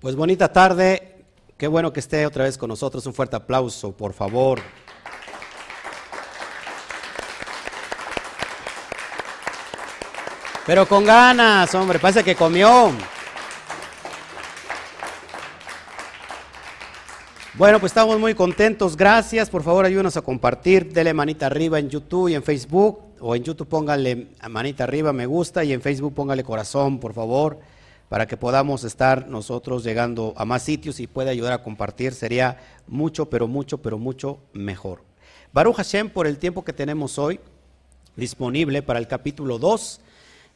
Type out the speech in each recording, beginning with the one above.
Pues bonita tarde, qué bueno que esté otra vez con nosotros. Un fuerte aplauso, por favor. Pero con ganas, hombre, parece que comió. Bueno, pues estamos muy contentos. Gracias. Por favor, ayúdenos a compartir. Dele manita arriba en YouTube y en Facebook. O en YouTube póngale manita arriba, me gusta. Y en Facebook póngale corazón, por favor para que podamos estar nosotros llegando a más sitios y pueda ayudar a compartir, sería mucho, pero mucho, pero mucho mejor. Baruch Hashem, por el tiempo que tenemos hoy disponible para el capítulo 2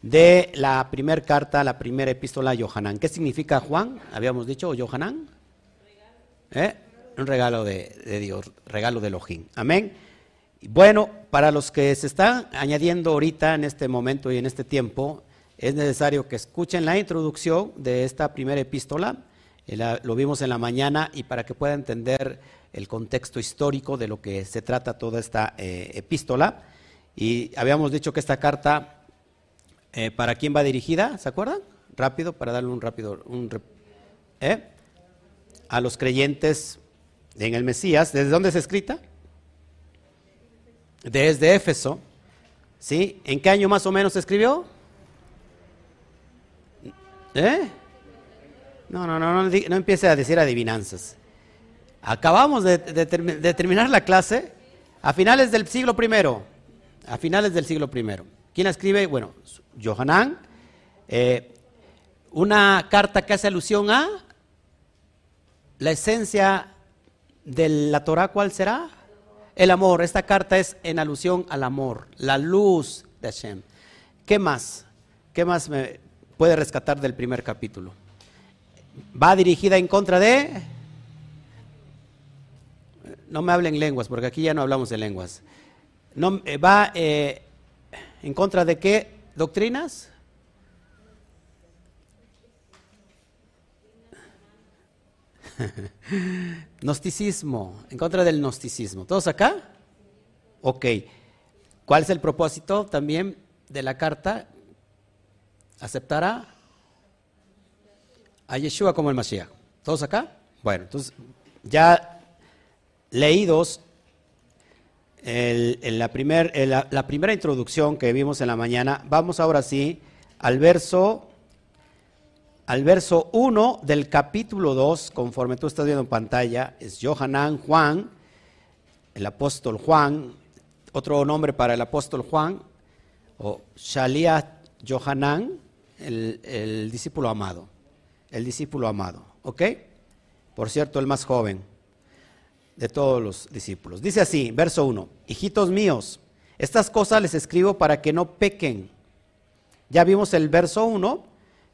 de la primera carta, la primera epístola a Yohanan. ¿Qué significa Juan? Habíamos dicho, Yohanan. ¿Eh? Un regalo de, de, Dios, regalo de Elohim. Amén. Bueno, para los que se están añadiendo ahorita en este momento y en este tiempo, es necesario que escuchen la introducción de esta primera epístola, eh, lo vimos en la mañana, y para que puedan entender el contexto histórico de lo que se trata toda esta eh, epístola. Y habíamos dicho que esta carta, eh, ¿para quién va dirigida? ¿Se acuerdan? Rápido, para darle un rápido... A los creyentes en el Mesías. ¿Desde dónde es escrita? Desde Éfeso. ¿Sí? ¿En qué año más o menos se escribió? ¿Eh? No, no, no, no, empiece a decir adivinanzas. Acabamos de, terminar la clase a finales del siglo primero. A finales del siglo primero. ¿Quién escribe? Bueno, Johanan. Eh, una carta que hace alusión a la esencia de la Torah, ¿cuál será? El amor. Esta carta es en alusión al amor, la luz de Hashem. ¿Qué más? ¿Qué más me, puede rescatar del primer capítulo. Va dirigida en contra de... No me hablen lenguas, porque aquí ya no hablamos de lenguas. No, eh, va eh, en contra de qué doctrinas? Gnosticismo, en contra del gnosticismo. ¿Todos acá? Ok. ¿Cuál es el propósito también de la carta? Aceptará a Yeshua como el Mashiach. ¿Todos acá? Bueno, entonces ya leídos la, primera introducción que vimos en la mañana, vamos ahora sí al verso al verso 1 del capítulo 2, conforme tú estás viendo en pantalla, es Johanan Juan, el apóstol Juan, otro nombre para el apóstol Juan, o Shaliah Johanan, el, discípulo amado, el discípulo amado, ¿ok? Por cierto, el más joven de todos los discípulos. Dice así, verso 1, hijitos míos, estas cosas les escribo para que no pequen. Ya vimos el verso 1,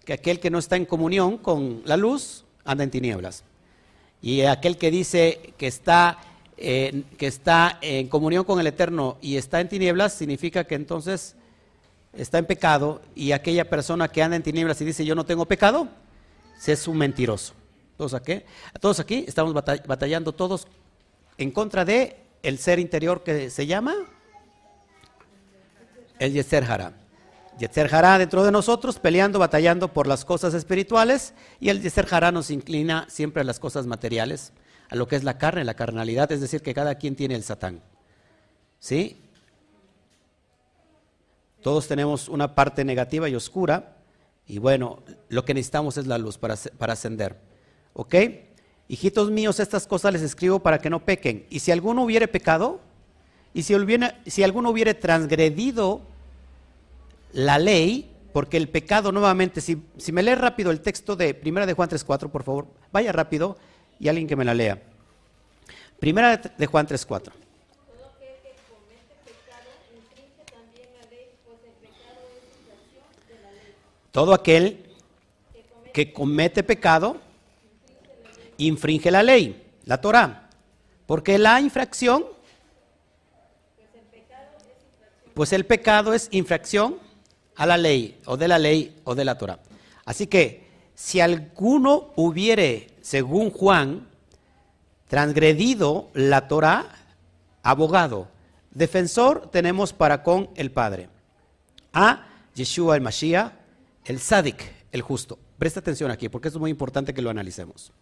que aquel que no está en comunión con la luz anda en tinieblas. Y aquel que dice que está, que está en comunión con el Eterno y está en tinieblas, significa que entonces está en pecado y aquella persona que anda en tinieblas y dice yo no tengo pecado, es un mentiroso. ¿Todos aquí? Todos aquí estamos batallando todos en contra de el ser interior que se llama el Yetzer Hará. Yetzer Hará dentro de nosotros peleando, batallando por las cosas espirituales y el Yetzer Hará nos inclina siempre a las cosas materiales, a lo que es la carne, la carnalidad, es decir, que cada quien tiene el Satán. ¿Sí? Todos tenemos una parte negativa y oscura. Y bueno, lo que necesitamos es la luz para, para ascender. ¿Ok? Hijitos míos, estas cosas les escribo para que no pequen. Y si alguno hubiere pecado, y si, alguno hubiere transgredido la ley, porque el pecado nuevamente, si, si me lee rápido el texto de Primera de Juan 3.4, por favor, vaya rápido y alguien que me la lea. Primera de Juan 3.4. Todo aquel que comete pecado infringe la ley, la Torah. Porque la infracción, pues el pecado es infracción a la ley, o de la ley, o de la Torah. Así que, si alguno hubiere, según Juan, transgredido la Torah, abogado, defensor tenemos para con el Padre. A Yeshua el Mashiach, el Sadik, el justo. Presta atención aquí, porque es muy importante que lo analicemos.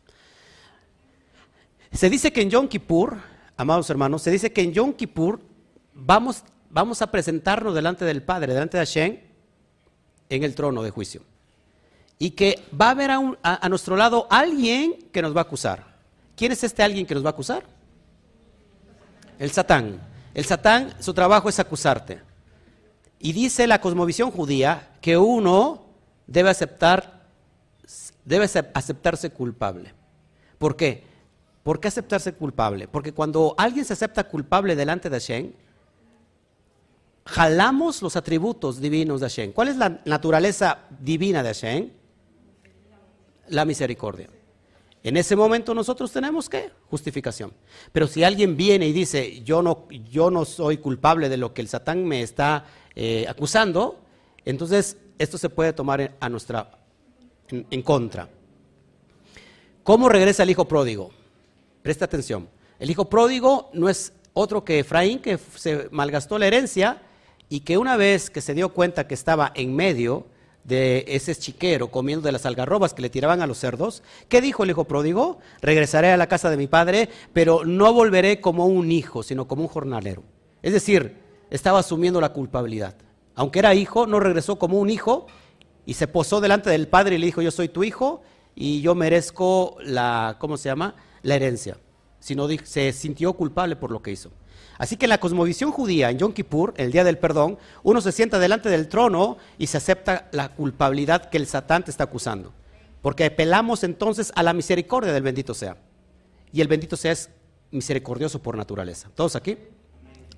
Se dice que en Yom Kippur, amados hermanos, se dice que en Yom Kippur vamos, vamos a presentarnos delante del Padre, delante de Hashem, en el trono de juicio. Y que va a haber a, a nuestro lado alguien que nos va a acusar. ¿Quién es este alguien que nos va a acusar? El Satán. El Satán, su trabajo es acusarte. Y dice la cosmovisión judía que uno debe aceptar, debe aceptarse culpable. ¿Por qué? ¿Por qué aceptarse culpable? Porque cuando alguien se acepta culpable delante de Hashem, jalamos los atributos divinos de Hashem. ¿Cuál es la naturaleza divina de Hashem? La misericordia. En ese momento nosotros tenemos que justificación. Pero si alguien viene y dice, yo no, yo no soy culpable de lo que el Satán me está eh, acusando, entonces esto se puede tomar a nuestra, en, contra. ¿Cómo regresa el hijo pródigo? Presta atención. El hijo pródigo no es otro que Efraín, que se malgastó la herencia y que una vez que se dio cuenta que estaba en medio, de ese chiquero comiendo de las algarrobas que le tiraban a los cerdos, ¿qué dijo el hijo pródigo? Regresaré a la casa de mi padre, pero no volveré como un hijo, sino como un jornalero. Es decir, estaba asumiendo la culpabilidad. Aunque era hijo, no regresó como un hijo y se posó delante del padre y le dijo, yo soy tu hijo y yo merezco la, ¿cómo se llama? La herencia. Sino se sintió culpable por lo que hizo. Así que en la cosmovisión judía, en Yom Kippur, el día del perdón, uno se sienta delante del trono y se acepta la culpabilidad que el Satán te está acusando. Porque apelamos entonces a la misericordia del bendito sea. Y el bendito sea es misericordioso por naturaleza. ¿Todos aquí?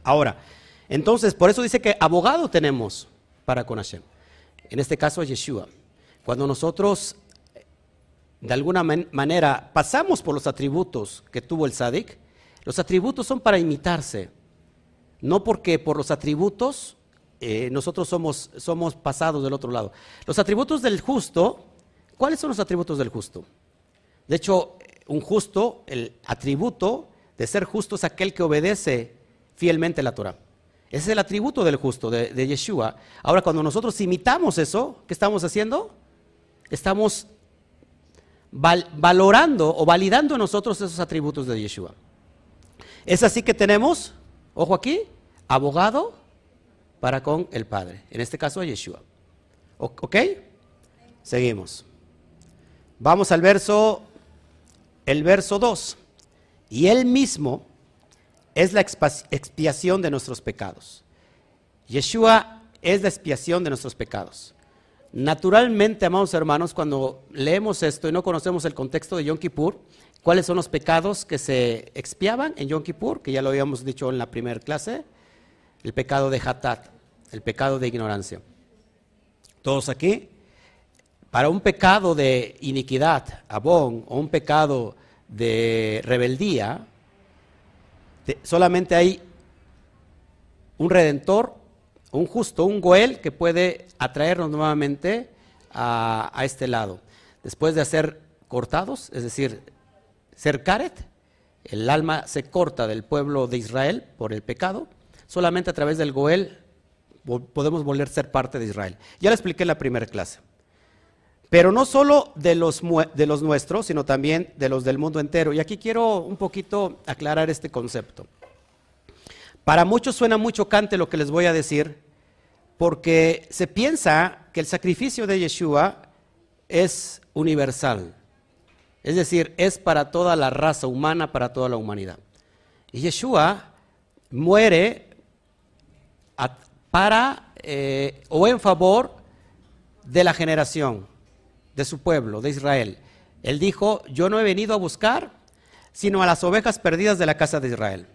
Ahora, entonces, por eso dice que abogado tenemos para con Hashem. En este caso es Yeshua. Cuando nosotros de alguna manera pasamos por los atributos que tuvo el Sadik, los atributos son para imitarse, no porque por los atributos eh, nosotros somos, somos pasados del otro lado. Los atributos del justo, ¿cuáles son los atributos del justo? De hecho, un justo, el atributo de ser justo es aquel que obedece fielmente la Torah. Ese es el atributo del justo, de, Yeshua. Ahora, cuando nosotros imitamos eso, ¿qué estamos haciendo? Estamos valorando o validando nosotros esos atributos de Yeshua. Es así que tenemos, ojo aquí, abogado para con el Padre. En este caso, Yeshua. ¿Ok? Seguimos. Vamos al verso, el verso 2. Y Él mismo es la expiación de nuestros pecados. Yeshua es la expiación de nuestros pecados. Naturalmente, amados hermanos, cuando leemos esto y no conocemos el contexto de Yom Kippur, ¿Cuáles son los pecados que se expiaban en Yom Kippur? Que ya lo habíamos dicho en la primera clase. El pecado de Hatat, el pecado de ignorancia. Todos aquí. Para un pecado de iniquidad, abón, o un pecado de rebeldía, solamente hay un redentor, un justo, un goel que puede atraernos nuevamente a, a este lado. Después de ser cortados, es decir, Cercaret, el alma se corta del pueblo de Israel por el pecado, solamente a través del Goel podemos volver a ser parte de Israel. Ya lo expliqué en la primera clase. Pero no solo de los, de los nuestros, sino también de los del mundo entero. Y aquí quiero un poquito aclarar este concepto. Para muchos suena mucho cante lo que les voy a decir, porque se piensa que el sacrificio de Yeshua es universal. Es decir, es para toda la raza humana, para toda la humanidad. Y Yeshua muere para eh, o en favor de la generación, de su pueblo, de Israel. Él dijo, yo no he venido a buscar, sino a las ovejas perdidas de la casa de Israel.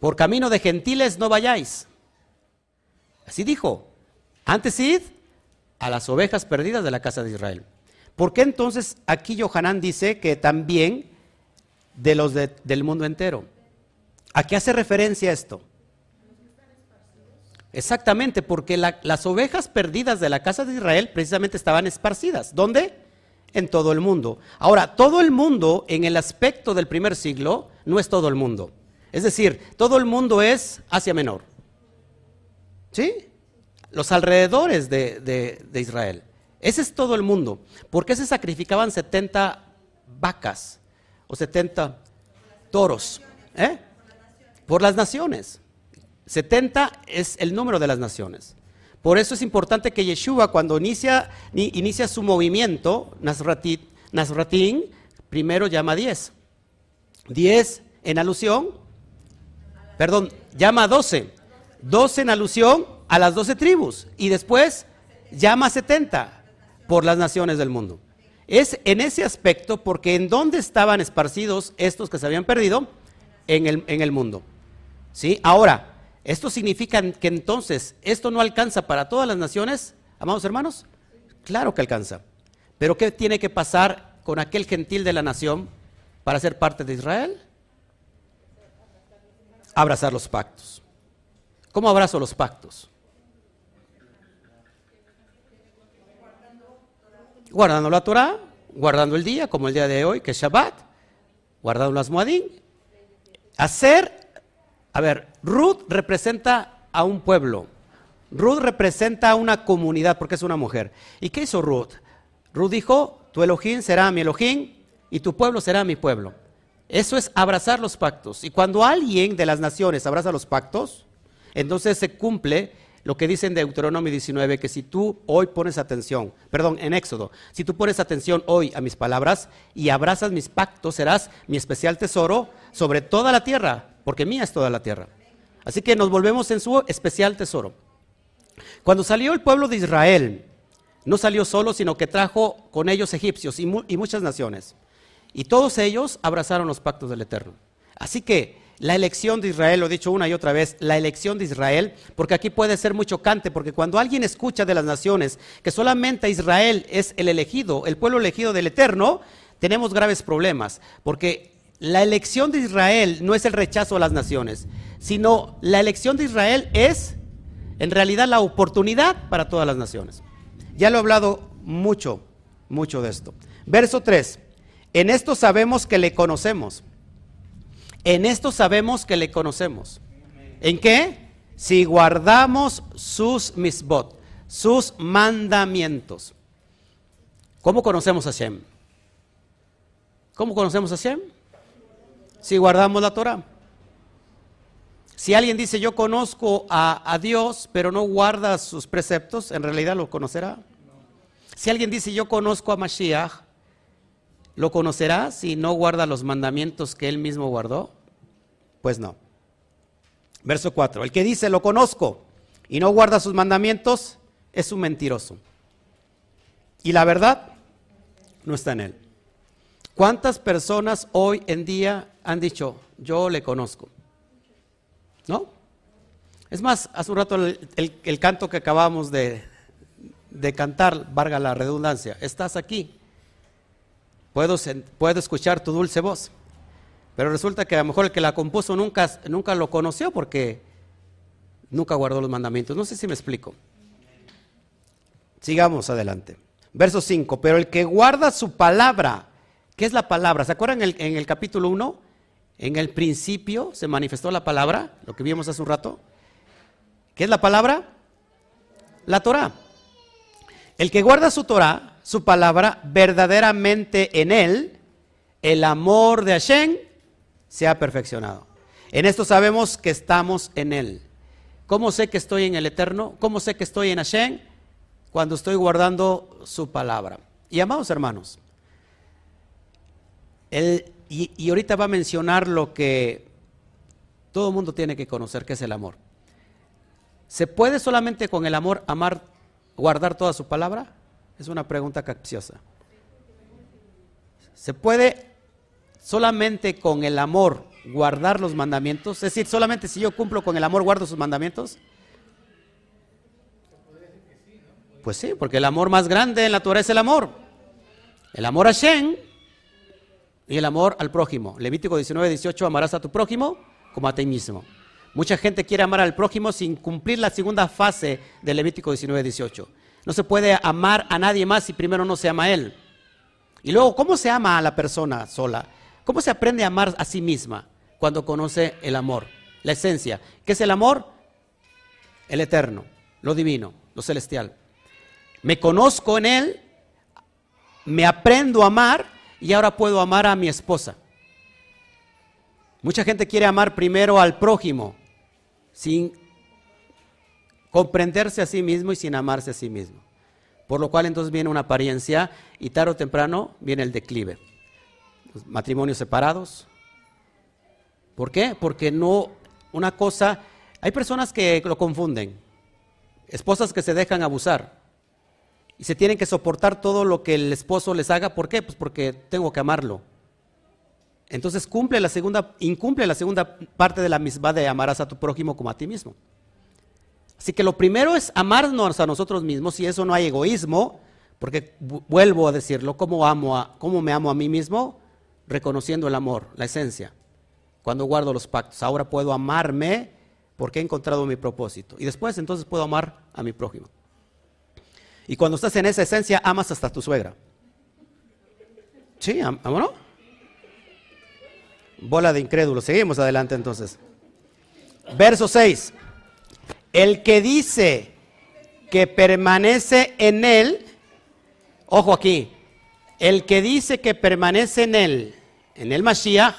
Por camino de gentiles no vayáis. Así dijo, antes id a las ovejas perdidas de la casa de Israel. ¿Por qué entonces aquí Johanán dice que también de los del mundo entero? ¿A qué hace referencia esto? Exactamente, porque las ovejas perdidas de la casa de Israel precisamente estaban esparcidas. ¿Dónde? En todo el mundo. Ahora, todo el mundo en el aspecto del primer siglo no es todo el mundo. Es decir, todo el mundo es Asia Menor. ¿Sí? Los alrededores de Israel. Ese es todo el mundo. ¿Por qué se sacrificaban 70 vacas o 70 toros? ¿Eh? Por las naciones. 70 es el número de las naciones. Por eso es importante que Yeshua, cuando inicia, su movimiento, Nazratín, primero llama 10. 10 en alusión, perdón, llama 12. 12 en alusión a las 12 tribus. Y después llama 70 por las naciones del mundo. Es en ese aspecto porque en dónde estaban esparcidos estos que se habían perdido en el, en el mundo. ¿Sí? Ahora, ¿Esto significa que entonces esto no alcanza para todas las naciones, amados hermanos? Claro que alcanza. Pero ¿qué tiene que pasar con aquel gentil de la nación para ser parte de Israel? Abrazar los pactos. ¿Cómo abrazo los pactos? Guardando la Torah, guardando el día, como el día de hoy, que es Shabbat, guardando las Muadín. Hacer a ver, Ruth representa a un pueblo. Ruth representa a una comunidad porque es una mujer. ¿Y qué hizo Ruth? Ruth dijo, tu Elohim será mi Elohim y tu pueblo será mi pueblo. Eso es abrazar los pactos. Y cuando alguien de las naciones abraza los pactos, entonces se cumple lo que dice en Deuteronomio 19, que si tú hoy pones atención, perdón, en Éxodo, si tú pones atención hoy a mis palabras y abrazas mis pactos, serás mi especial tesoro sobre toda la tierra porque mía es toda la tierra. Así que nos volvemos en su especial tesoro. Cuando salió el pueblo de Israel, no salió solo, sino que trajo con ellos egipcios y, muchas naciones. Y todos ellos abrazaron los pactos del Eterno. Así que la elección de Israel, lo he dicho una y otra vez, la elección de Israel, porque aquí puede ser muy chocante, porque cuando alguien escucha de las naciones que solamente Israel es el elegido, el pueblo elegido del Eterno, tenemos graves problemas, porque la elección de Israel no es el rechazo a las naciones, sino la elección de Israel es en realidad la oportunidad para todas las naciones. Ya lo he hablado mucho, mucho de esto. Verso 3. En esto sabemos que le conocemos. En esto sabemos que le conocemos. ¿En qué? Si guardamos sus misbot, sus mandamientos. ¿Cómo conocemos a Shem? ¿Cómo conocemos a Shem? Si guardamos la Torah. Si alguien dice yo conozco a, Dios, pero no guarda sus preceptos, en realidad lo conocerá. Si alguien dice yo conozco a Mashiach, ¿lo conocerá si no guarda los mandamientos que él mismo guardó? Pues no. Verso 4. El que dice lo conozco y no guarda sus mandamientos es un mentiroso. Y la verdad no está en él. ¿Cuántas personas hoy en día han dicho, yo le conozco? ¿No? Es más, hace un rato el, canto que acabamos de, cantar, valga la redundancia, estás aquí, puedo, puedo escuchar tu dulce voz, pero resulta que a lo mejor el que la compuso nunca, nunca lo conoció porque nunca guardó los mandamientos. No sé si me explico. Sigamos adelante. Verso 5, pero el que guarda su palabra, ¿Qué es la palabra? ¿Se acuerdan en el, capítulo 1? En el principio se manifestó la palabra, lo que vimos hace un rato. ¿Qué es la palabra? La Torah. El que guarda su Torah, su palabra, verdaderamente en él, el amor de Hashem se ha perfeccionado. En esto sabemos que estamos en él. ¿Cómo sé que estoy en el Eterno? ¿Cómo sé que estoy en Hashem? Cuando estoy guardando su palabra. Y amados hermanos, y, ahorita va a mencionar lo que todo el mundo tiene que conocer, que es el amor. ¿Se puede solamente con el amor amar, guardar toda su palabra? Es una pregunta capciosa. ¿Se puede solamente con el amor guardar los mandamientos? Es decir, solamente si yo cumplo con el amor guardo sus mandamientos. Pues sí, porque el amor más grande en la Torah es el amor. El amor a Shen y el amor al prójimo. Levítico 19, 18, amarás a tu prójimo como a ti mismo. Mucha gente quiere amar al prójimo sin cumplir la segunda fase de Levítico 19, 18. No se puede amar a nadie más si primero no se ama a él. Y luego, ¿cómo se ama a la persona sola? ¿Cómo se aprende a amar a sí misma cuando conoce el amor? La esencia. ¿Qué es el amor? El eterno, lo divino, lo celestial. Me conozco en Él, me aprendo a amar y ahora puedo amar a mi esposa. Mucha gente quiere amar primero al prójimo sin comprenderse a sí mismo y sin amarse a sí mismo. Por lo cual entonces viene una apariencia y tarde o temprano viene el declive. matrimonios separados. ¿Por qué? Porque no, una cosa, hay personas que lo confunden, esposas que se dejan abusar y se tienen que soportar todo lo que el esposo les haga. ¿Por qué? Pues porque tengo que amarlo. Entonces cumple la segunda, incumple la segunda parte de la misma de amarás a tu prójimo como a ti mismo. Así que lo primero es amarnos a nosotros mismos y eso no hay egoísmo, porque vuelvo a decirlo, ¿cómo, amo a, ¿cómo me amo a mí mismo? Reconociendo el amor, la esencia. Cuando guardo los pactos, ahora puedo amarme porque he encontrado mi propósito. Y después entonces puedo amar a mi prójimo. Y cuando estás en esa esencia, amas hasta tu suegra. Sí, ¿no? Bola de incrédulos. Seguimos adelante entonces. Verso 6. El que dice que permanece en él, ojo aquí, el que dice que permanece en él, en el Mashiach,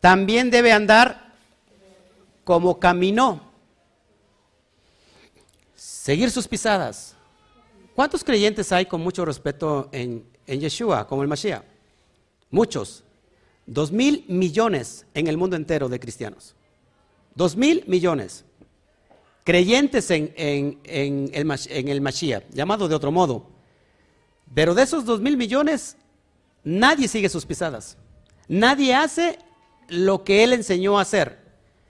también debe andar como caminó. Seguir sus pisadas. ¿Cuántos creyentes hay con mucho respeto en, en Yeshua, como el Mashiach? Muchos. Dos mil millones en el mundo entero de cristianos. Dos mil millones. Creyentes en, el, en el Mashiach, llamado de otro modo. Pero de esos dos mil millones, nadie sigue sus pisadas. Nadie hace lo que él enseñó a hacer.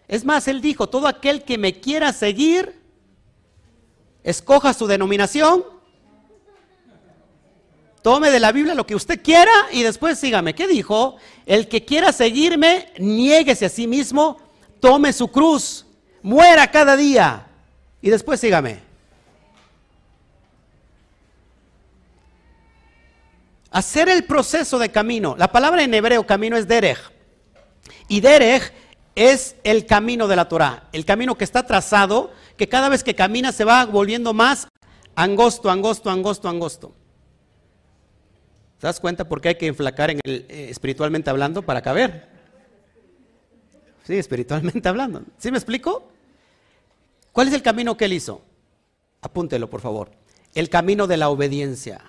Es más, él dijo, todo aquel que me quiera seguir, escoja su denominación Tome de la Biblia lo que usted quiera y después sígame. ¿Qué dijo? El que quiera seguirme, niéguese a sí mismo, tome su cruz, muera cada día y después sígame. Hacer el proceso de camino. La palabra en hebreo camino es derech. Y derech es el camino de la Torah, el camino que está trazado, que cada vez que camina se va volviendo más angosto, angosto, angosto, angosto. ¿Te das cuenta por qué hay que enflacar en el, eh, espiritualmente hablando para caber? Sí, espiritualmente hablando. ¿Sí me explico? ¿Cuál es el camino que él hizo? Apúntelo, por favor. El camino de la obediencia.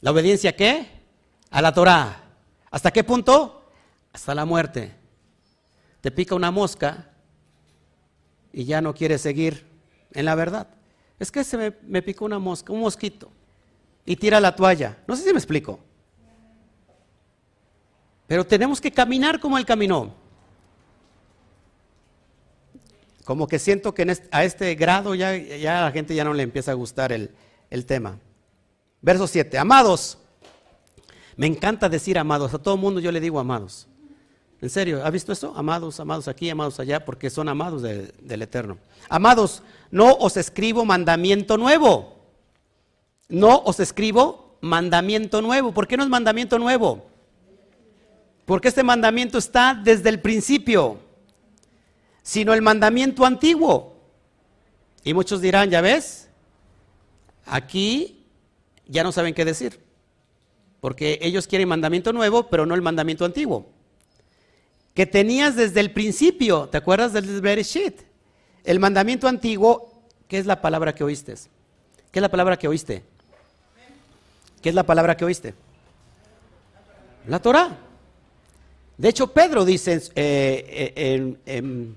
¿La obediencia qué? A la Torah. ¿Hasta qué punto? Hasta la muerte. Te pica una mosca y ya no quieres seguir en la verdad. Es que se me, me picó una mosca, un mosquito y tira la toalla. No sé si me explico. Pero tenemos que caminar como él caminó. Como que siento que a este grado ya, la gente ya no le empieza a gustar el, tema. Verso 7. Amados. Me encanta decir amados. A todo mundo yo le digo amados. En serio, ¿ha visto eso? Amados, amados aquí, amados allá, porque son amados del Eterno. Amados, no os escribo mandamiento nuevo no os escribo mandamiento nuevo. ¿Por qué no es mandamiento nuevo? Porque este mandamiento está desde el principio, sino el mandamiento antiguo. Y muchos dirán, ya ves, aquí ya no saben qué decir, porque ellos quieren mandamiento nuevo, pero no el mandamiento antiguo. Que tenías desde el principio, ¿te acuerdas del Bereshit? El mandamiento antiguo, ¿qué es la palabra que oíste? ¿Qué es la palabra que oíste? ¿Qué es la palabra que oíste? La Torah. De hecho, Pedro dice, eh, en,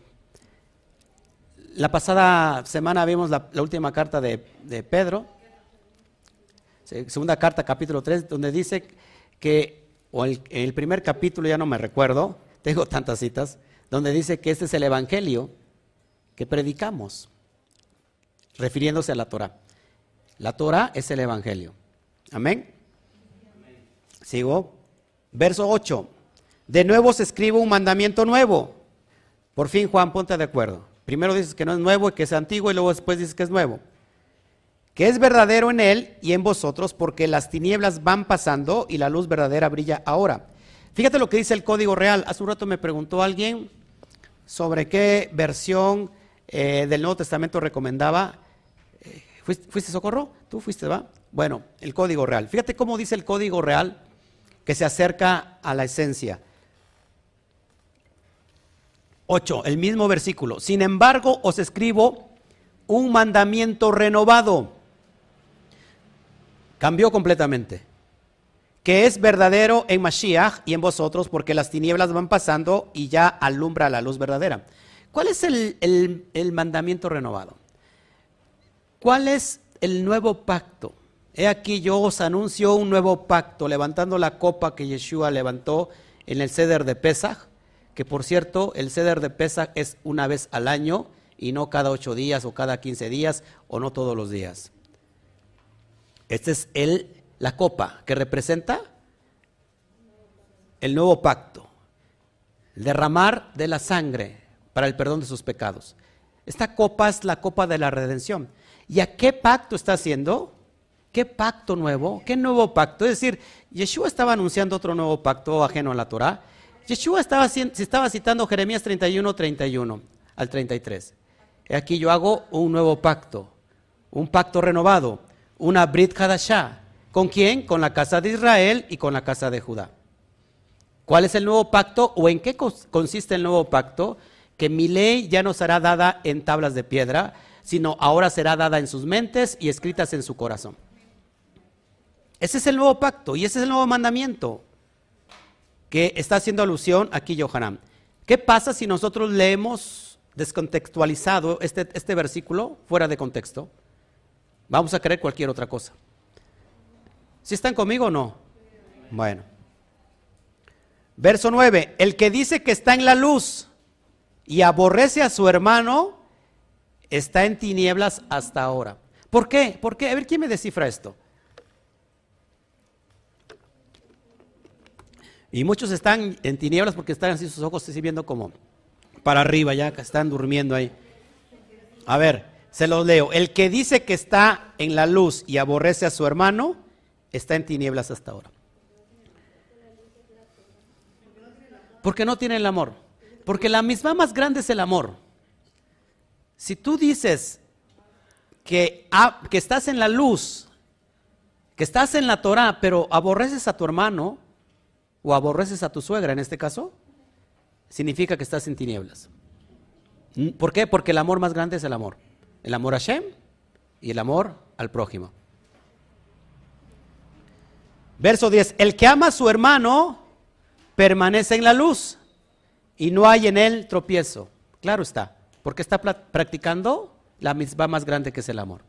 la pasada semana vimos la, última carta de, Pedro, segunda carta, capítulo 3, donde dice que, o en el primer capítulo, ya no me recuerdo, tengo tantas citas, donde dice que este es el Evangelio que predicamos, refiriéndose a la Torah. La Torah es el Evangelio. Amén. Sigo. Verso 8. De nuevo se escribe un mandamiento nuevo. Por fin, Juan, ponte de acuerdo. Primero dices que no es nuevo y que es antiguo y luego después dices que es nuevo. Que es verdadero en él y en vosotros porque las tinieblas van pasando y la luz verdadera brilla ahora. Fíjate lo que dice el código real. Hace un rato me preguntó alguien sobre qué versión eh, del Nuevo Testamento recomendaba. Eh, ¿Fuiste, socorro? ¿Tú fuiste, va? Bueno, el código real. Fíjate cómo dice el código real que se acerca a la esencia. 8, el mismo versículo. Sin embargo, os escribo un mandamiento renovado. Cambió completamente. Que es verdadero en Mashiach y en vosotros, porque las tinieblas van pasando y ya alumbra la luz verdadera. ¿Cuál es el, el mandamiento renovado? ¿Cuál es el nuevo pacto? He aquí yo os anuncio un nuevo pacto, levantando la copa que Yeshua levantó en el ceder de Pesach, que por cierto, el ceder de Pesach es una vez al año y no cada ocho días o cada quince días o no todos los días. Esta es el, la copa que representa el nuevo pacto, el derramar de la sangre para el perdón de sus pecados. Esta copa es la copa de la redención. ¿Y a qué pacto está haciendo? ¿Qué pacto nuevo? ¿Qué nuevo pacto? Es decir, Yeshua estaba anunciando otro nuevo pacto ajeno a la Torah. Yeshua estaba, se estaba citando Jeremías 31, 31 al 33. Aquí yo hago un nuevo pacto, un pacto renovado, una Brit Hadashah. ¿Con quién? Con la casa de Israel y con la casa de Judá. ¿Cuál es el nuevo pacto o en qué consiste el nuevo pacto? Que mi ley ya no será dada en tablas de piedra, sino ahora será dada en sus mentes y escritas en su corazón. Ese es el nuevo pacto y ese es el nuevo mandamiento que está haciendo alusión aquí Yohanan. ¿Qué pasa si nosotros leemos descontextualizado este, este versículo fuera de contexto? Vamos a creer cualquier otra cosa. ¿Si están conmigo o no? Bueno. Verso 9. El que dice que está en la luz y aborrece a su hermano, está en tinieblas hasta ahora. ¿Por qué? ¿Por qué? A ver, ¿quién me descifra esto? Y muchos están en tinieblas porque están así sus ojos así viendo como para arriba ya, que están durmiendo ahí. A ver, se los leo. El que dice que está en la luz y aborrece a su hermano, está en tinieblas hasta ahora. Porque no tiene el amor. Porque la misma más grande es el amor. Si tú dices que, que estás en la luz, que estás en la Torah, pero aborreces a tu hermano, o aborreces a tu suegra en este caso, significa que estás en tinieblas. ¿Mm? ¿Por qué? Porque el amor más grande es el amor. El amor a Shem y el amor al prójimo. Verso 10. El que ama a su hermano permanece en la luz y no hay en él tropiezo. Claro está, porque está practicando la misma más grande que es el amor.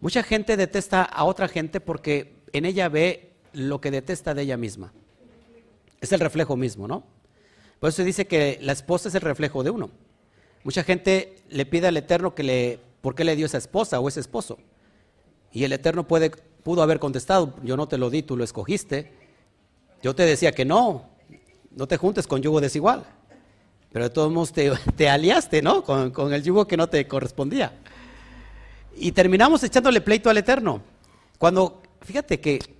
Mucha gente detesta a otra gente porque en ella ve lo que detesta de ella misma. Es el reflejo mismo, ¿no? Por eso se dice que la esposa es el reflejo de uno. Mucha gente le pide al Eterno que le, ¿por qué le dio esa esposa o ese esposo? Y el Eterno puede, pudo haber contestado, yo no te lo di, tú lo escogiste. Yo te decía que no, no te juntes con yugo desigual. Pero de todos modos te, aliaste, ¿no? Con, con el yugo que no te correspondía. Y terminamos echándole pleito al Eterno. Cuando, fíjate que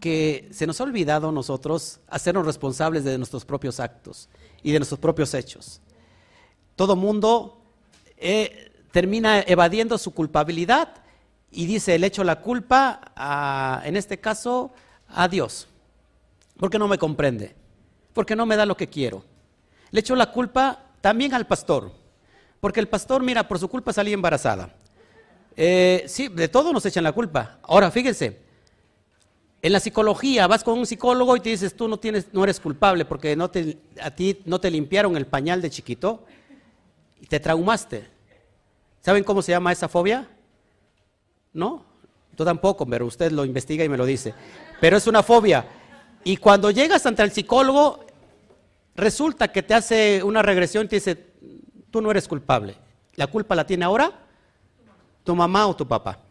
que se nos ha olvidado nosotros hacernos responsables de nuestros propios actos y de nuestros propios hechos. Todo mundo eh, termina evadiendo su culpabilidad y dice, el hecho la culpa, en este caso, a Dios, porque no me comprende, porque no me da lo que quiero. Le echo la culpa también al pastor, porque el pastor, mira, por su culpa salí embarazada. Eh, sí, de todo nos echan la culpa. Ahora, fíjense, en la psicología vas con un psicólogo y te dices, tú no, tienes, no eres culpable porque no te, a ti no te limpiaron el pañal de chiquito y te traumaste. ¿Saben cómo se llama esa fobia? ¿No? Tú tampoco, pero usted lo investiga y me lo dice. Pero es una fobia. Y cuando llegas ante el psicólogo, resulta que te hace una regresión y te dice, tú no eres culpable. ¿La culpa la tiene ahora tu mamá o tu papá?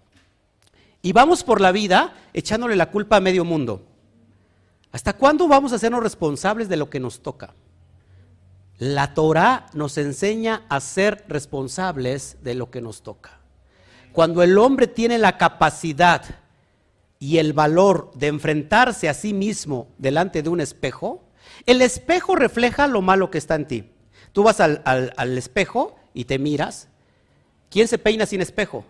Y vamos por la vida echándole la culpa a medio mundo. ¿Hasta cuándo vamos a hacernos responsables de lo que nos toca? La Torah nos enseña a ser responsables de lo que nos toca. Cuando el hombre tiene la capacidad y el valor de enfrentarse a sí mismo delante de un espejo, el espejo refleja lo malo que está en ti. Tú vas al, al espejo y te miras. ¿Quién se peina sin espejo?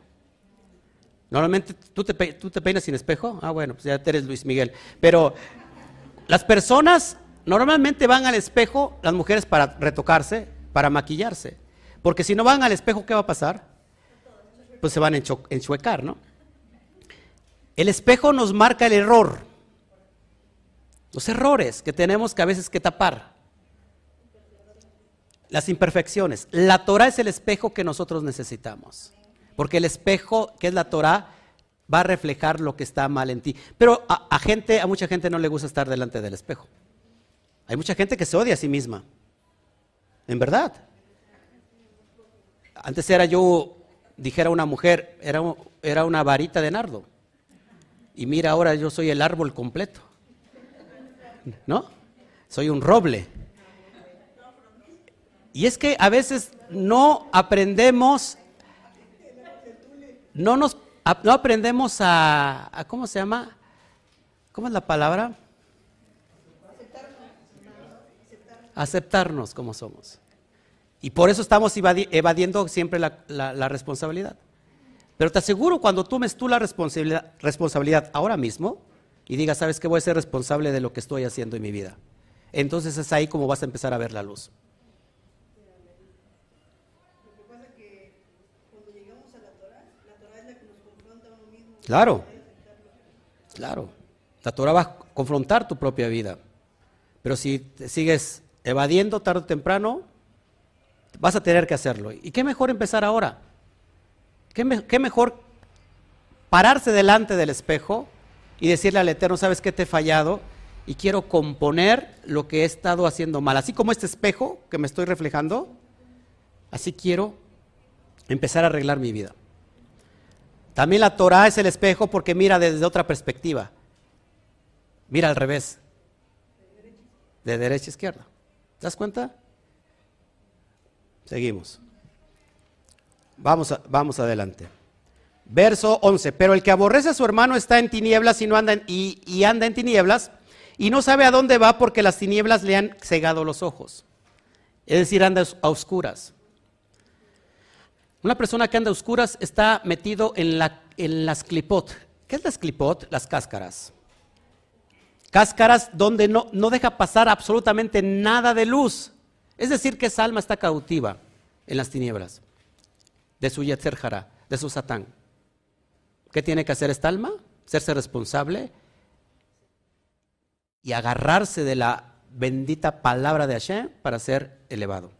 Normalmente, ¿tú te, ¿tú te peinas sin espejo? Ah, bueno, pues ya eres Luis Miguel. Pero las personas normalmente van al espejo, las mujeres para retocarse, para maquillarse. Porque si no van al espejo, ¿qué va a pasar? Pues se van a enchuecar, ¿no? El espejo nos marca el error. Los errores que tenemos que a veces que tapar. Las imperfecciones. La Torah es el espejo que nosotros necesitamos. Porque el espejo, que es la Torah, va a reflejar lo que está mal en ti. Pero a, gente, a mucha gente no le gusta estar delante del espejo. Hay mucha gente que se odia a sí misma. En verdad. Antes era yo, dijera una mujer, era, era una varita de nardo. Y mira, ahora yo soy el árbol completo. ¿No? Soy un roble. Y es que a veces no aprendemos no nos no aprendemos a, ¿cómo se llama? ¿Cómo es la palabra? Aceptarnos como somos. Y por eso estamos evadiendo siempre la, responsabilidad. Pero te aseguro, cuando tomes tú la responsabilidad, responsabilidad ahora mismo y digas, ¿sabes qué? Voy a ser responsable de lo que estoy haciendo en mi vida. Entonces es ahí como vas a empezar a ver la luz. Claro, claro. La Torah va a confrontar tu propia vida. Pero si te sigues evadiendo tarde o temprano, vas a tener que hacerlo. ¿Y qué mejor empezar ahora? ¿Qué, qué mejor pararse delante del espejo y decirle al Eterno, ¿sabes qué te he fallado? Y quiero componer lo que he estado haciendo mal. Así como este espejo que me estoy reflejando, así quiero empezar a arreglar mi vida. También la Torah es el espejo porque mira desde otra perspectiva. Mira al revés. De derecha a izquierda. ¿Te das cuenta? Seguimos. Vamos, vamos adelante. Verso 11. Pero el que aborrece a su hermano está en tinieblas y, no anda y, y anda en tinieblas y no sabe a dónde va porque las tinieblas le han cegado los ojos. Es decir, anda a oscuras. Una persona que anda a oscuras está metido en, la, en las clipot. ¿Qué es las clipot? Las cáscaras. Cáscaras donde no, deja pasar absolutamente nada de luz. Es decir, que esa alma está cautiva en las tinieblas de su Yetzer de su Satán. ¿Qué tiene que hacer esta alma? Serse responsable y agarrarse de la bendita palabra de Hashem para ser elevado.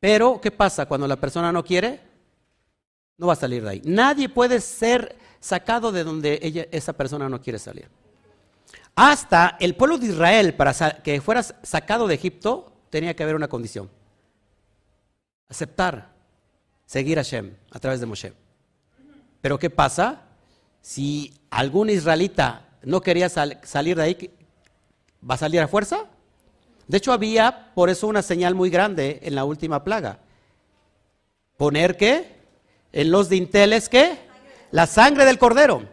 Pero, ¿qué pasa cuando la persona no quiere? No va a salir de ahí. Nadie puede ser sacado de donde esa persona no quiere salir. Hasta el pueblo de Israel, para que fuera sacado de Egipto, tenía que haber una condición. Aceptar, seguir a Shem a través de Moshe. Pero ¿qué pasa? Si algún israelita no quería salir de ahí, ¿va a salir a fuerza? De hecho, había por eso una señal muy grande en la última plaga. Poner qué? En los dinteles qué? La sangre del cordero.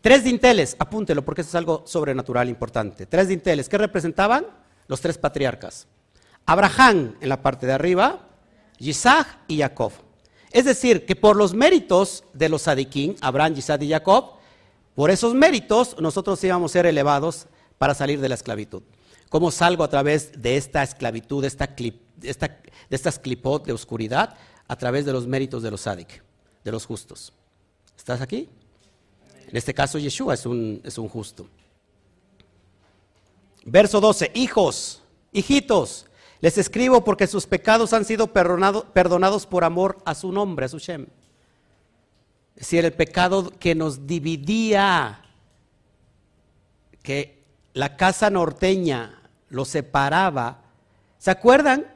Tres dinteles, apúntelo porque eso es algo sobrenatural importante. Tres dinteles, ¿qué representaban? Los tres patriarcas. Abraham en la parte de arriba, Isaac y Jacob. Es decir, que por los méritos de los sadiquín, Abraham, Isaac y Jacob, por esos méritos nosotros íbamos a ser elevados para salir de la esclavitud. ¿Cómo salgo a través de esta esclavitud, de, esta clip, de estas clipot de oscuridad? A través de los méritos de los sadik, de los justos. ¿Estás aquí? En este caso, Yeshua es un, es un justo. Verso 12, hijos, hijitos, les escribo porque sus pecados han sido perdonados por amor a su nombre, a su Shem. Es decir, el pecado que nos dividía, que la casa norteña lo separaba. ¿Se acuerdan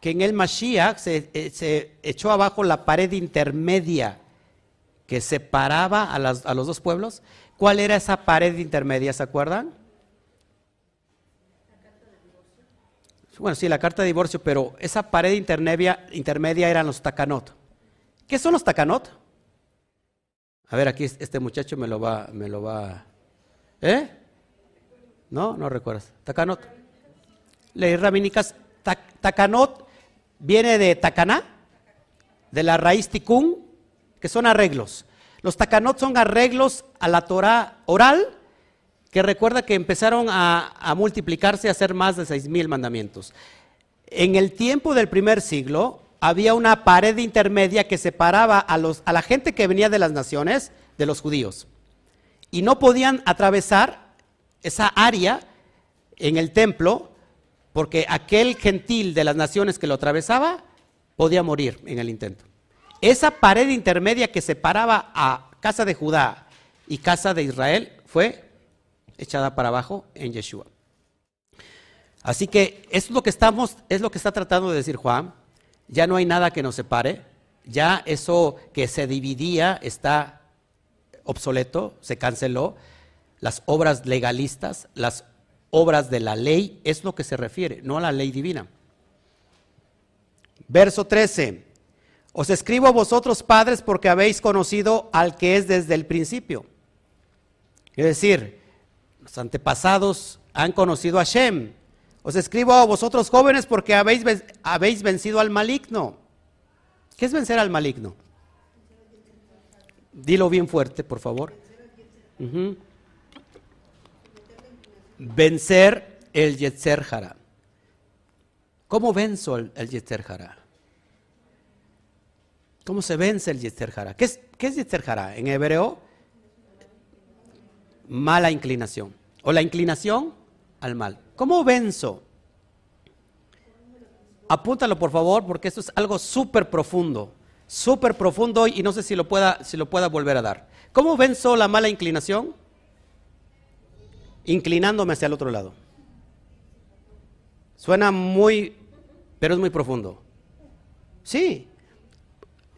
que en el Mashiach se, eh, echó abajo la pared intermedia que separaba a, los dos pueblos? ¿Cuál era esa pared intermedia? ¿Se acuerdan? Bueno, sí, la carta de divorcio, pero esa pared intermedia, intermedia eran los takanot. ¿Qué son los takanot? A ver, aquí este muchacho me lo va, me lo va. ¿Eh? ¿No? No recuerdas. Takanot. Ley rabínicas. Takanot viene de Takaná. de la raíz tikkun, que son arreglos. Los takanot son arreglos a la Torah oral, que recuerda que empezaron a, multiplicarse y a hacer más de seis mil mandamientos. En el tiempo del primer siglo había una pared intermedia que separaba a, los, a la gente que venía de las naciones de los judíos. Y no podían atravesar esa área en el templo porque aquel gentil de las naciones que lo atravesaba podía morir en el intento. Esa pared intermedia que separaba a casa de Judá y casa de Israel fue echada para abajo en Yeshua. Así que es lo que estamos, es lo que está tratando de decir Juan. Ya no hay nada que nos separe. Ya eso que se dividía está obsoleto, se canceló. Las obras legalistas, las obras de la ley, es lo que se refiere, no a la ley divina. Verso 13. Os escribo a vosotros padres porque habéis conocido al que es desde el principio. Es decir, los antepasados han conocido a Shem. Os escribo a vosotros jóvenes porque habéis, habéis vencido al maligno. ¿Qué es vencer al maligno? Dilo bien fuerte, por favor. Vencer el Yetzer Hara. ¿Cómo venzo el, el? ¿Cómo se vence el Yetzer Hara? ¿Qué es, qué es? En hebreo, mala inclinación. O la inclinación al mal. ¿Cómo venzo? Apúntalo por favor, porque esto es algo súper profundo. Súper profundo y no sé si lo, pueda, si lo pueda volver a dar. ¿Cómo venzo la mala inclinación? Inclinándome hacia el otro lado. Suena muy, pero es muy profundo. Sí,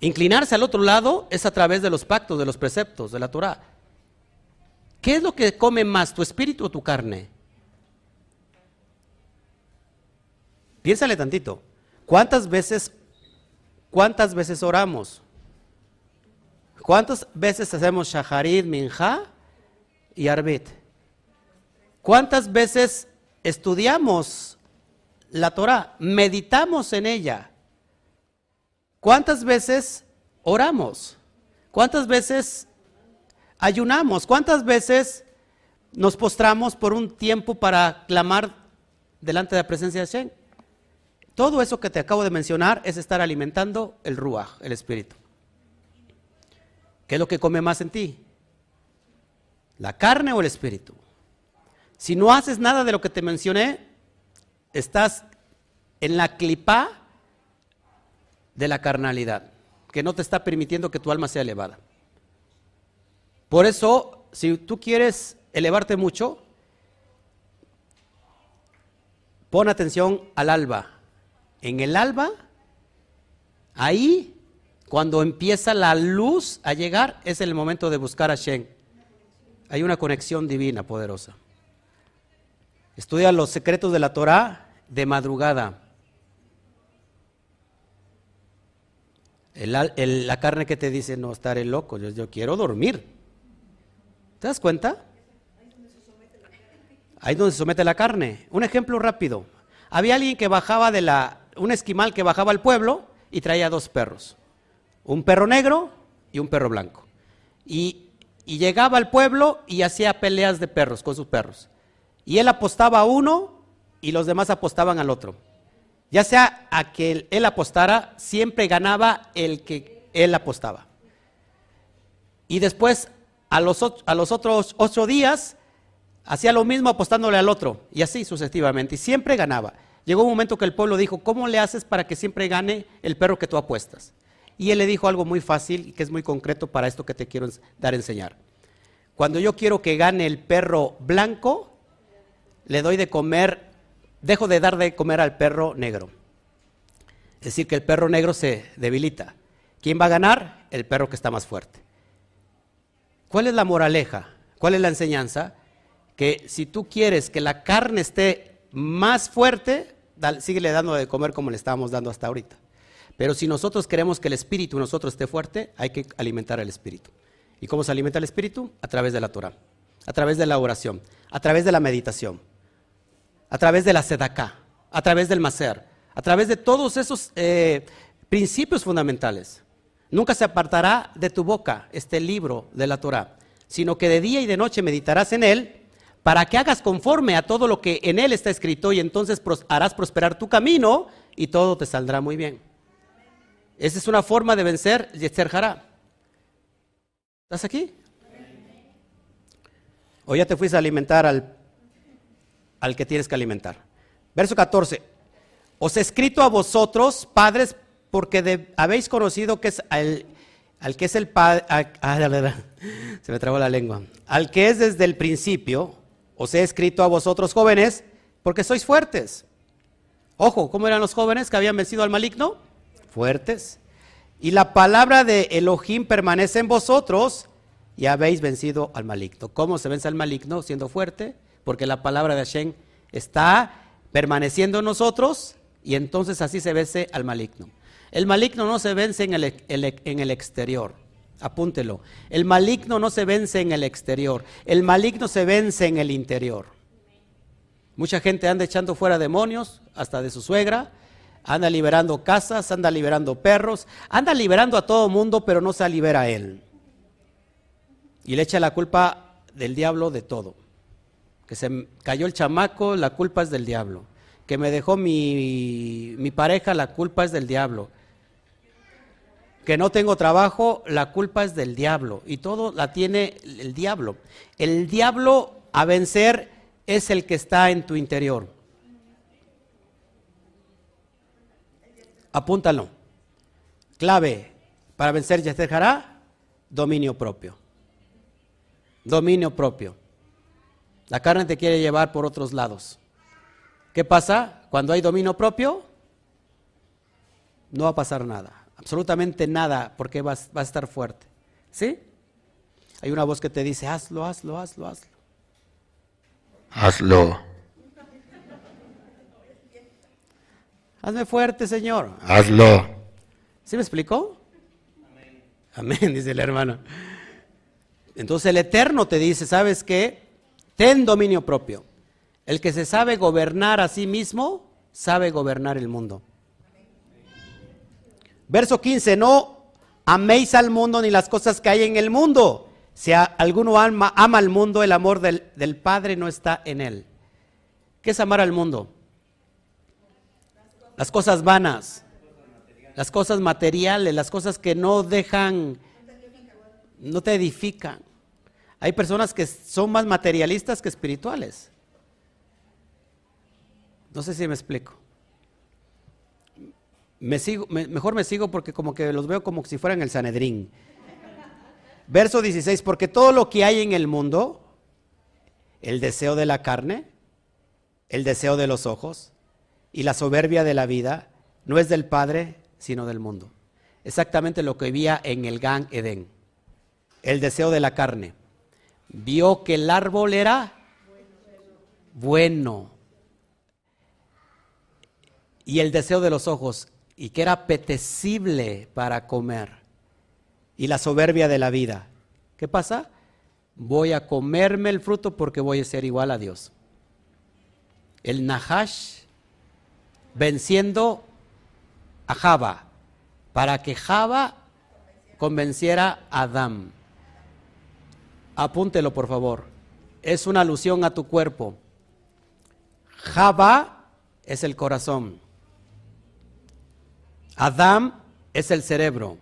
Inclinarse al otro lado es a través de los pactos, de los preceptos, de la Torah. ¿Qué es lo que come más, tu espíritu o tu carne? Piénsale tantito. ¿Cuántas veces, cuántas veces oramos? ¿Cuántas veces hacemos shaharid, minja y arbit? ¿Cuántas veces estudiamos la Torah? Meditamos en ella. ¿Cuántas veces oramos? ¿Cuántas veces ayunamos? ¿Cuántas veces nos postramos por un tiempo para clamar delante de la presencia de Hashem? Todo eso que te acabo de mencionar es estar alimentando el Ruach, el Espíritu. ¿Qué es lo que come más en ti? ¿La carne o el Espíritu? Si no haces nada de lo que te mencioné, estás en la clipa de la carnalidad, que no te está permitiendo que tu alma sea elevada. Por eso, si tú quieres elevarte mucho, pon atención al alba. En el alba, ahí, cuando empieza la luz a llegar, es el momento de buscar a Shen. Hay una conexión divina poderosa. Estudia los secretos de la Torah de madrugada. la carne que te dice, no, estaré loco, yo, quiero dormir. ¿Te das cuenta? Ahí donde se somete la carne. Un ejemplo rápido. Había alguien que bajaba de la, un esquimal que bajaba al pueblo y traía dos perros. Un perro negro y un perro blanco. Y llegaba al pueblo y hacía peleas de perros con sus perros. Y él apostaba a uno y los demás apostaban al otro. Ya sea a que él apostara, siempre ganaba el que él apostaba. Y después, a los, otros ocho días, hacía lo mismo apostándole al otro, y así sucesivamente, y siempre ganaba. Llegó un momento que el pueblo dijo, ¿cómo le haces para que siempre gane el perro que tú apuestas? Y él le dijo algo muy fácil y que es muy concreto para esto que te quiero dar a enseñar. Cuando yo quiero que gane el perro blanco, le doy de comer dejo de dar de comer al perro negro. Es decir, que el perro negro se debilita. ¿Quién va a ganar? El perro que está más fuerte. ¿Cuál es la moraleja? ¿Cuál es la enseñanza? Que si tú quieres que la carne esté más fuerte, síguele dando de comer como le estábamos dando hasta ahorita. Pero si nosotros queremos que el espíritu nosotros esté fuerte, hay que alimentar al espíritu. ¿Y cómo se alimenta el espíritu? A través de la Torah, a través de la oración, a través de la meditación a través de la sedacá, a través del macer, a través de todos esos eh, principios fundamentales. Nunca se apartará de tu boca este libro de la Torah, sino que de día y de noche meditarás en él para que hagas conforme a todo lo que en él está escrito y entonces harás prosperar tu camino y todo te saldrá muy bien. Esa es una forma de vencer Yetzer Hará. ¿Estás aquí? O ya te fuiste a alimentar al, al que tienes que alimentar. Verso 14. Os he escrito a vosotros, padres, porque habéis conocido que es al, que es el padre, se me trabó la lengua, al que es desde el principio, os he escrito a vosotros jóvenes, porque sois fuertes. Ojo, ¿cómo eran los jóvenes que habían vencido al maligno? Fuertes. Y la palabra de Elohim permanece en vosotros y habéis vencido al maligno. ¿Cómo se vence al maligno? Siendo fuerte, porque la palabra de Hashem está permaneciendo en nosotros y entonces así se vence al maligno. El maligno no se vence en el, en el exterior. Apúntelo. El maligno no se vence en el exterior. El maligno se vence en el interior. Mucha gente anda echando fuera demonios, hasta de su suegra. Anda liberando casas, anda liberando perros, anda liberando a todo mundo, pero no se libera a él. Y le echa la culpa del diablo de todo. Que se cayó el chamaco, la culpa es del diablo. Que me dejó mi, mi pareja, la culpa es del diablo que no tengo trabajo, la culpa es del diablo y todo la tiene el diablo. El diablo a vencer es el que está en tu interior. Apúntalo. Clave para vencer dejará dominio propio. Dominio propio. La carne te quiere llevar por otros lados. ¿Qué pasa? Cuando hay dominio propio, no va a pasar nada absolutamente nada porque vas, a estar fuerte. ¿Sí? Hay una voz que te dice, hazlo, hazlo, hazlo, hazlo. Hazlo. Hazme fuerte, Señor. Hazlo. ¿Sí me explicó? Amén. Amén, dice el hermano. Entonces el Eterno te dice, ¿sabes qué? Ten dominio propio. El que se sabe gobernar a sí mismo, sabe gobernar el mundo. Verso 15, no améis al mundo ni las cosas que hay en el mundo. Si alguno ama, al mundo, el amor del, del Padre no está en él. ¿Qué es amar al mundo? Las cosas vanas, las cosas materiales, las cosas que no dejan, no te edifican. Hay personas que son más materialistas que espirituales. No sé si me explico mejor me sigo porque como que los veo como si fueran el Sanedrín. Verso 16, porque todo lo que hay en el mundo, el deseo de la carne, el deseo de los ojos y la soberbia de la vida, no es del Padre, sino del mundo. Exactamente lo que vía en el Gan Edén. El deseo de la carne. Vio que el árbol era bueno. Y el deseo de los ojos, y que era apetecible para comer. Y la soberbia de la vida. ¿Qué pasa? Voy a comerme el fruto porque voy a ser igual a Dios. El Nahash venciendo a Java para que Java convenciera a Adán. Apúntelo, por favor. Es una alusión a tu cuerpo. Java es el corazón. Adam es el cerebro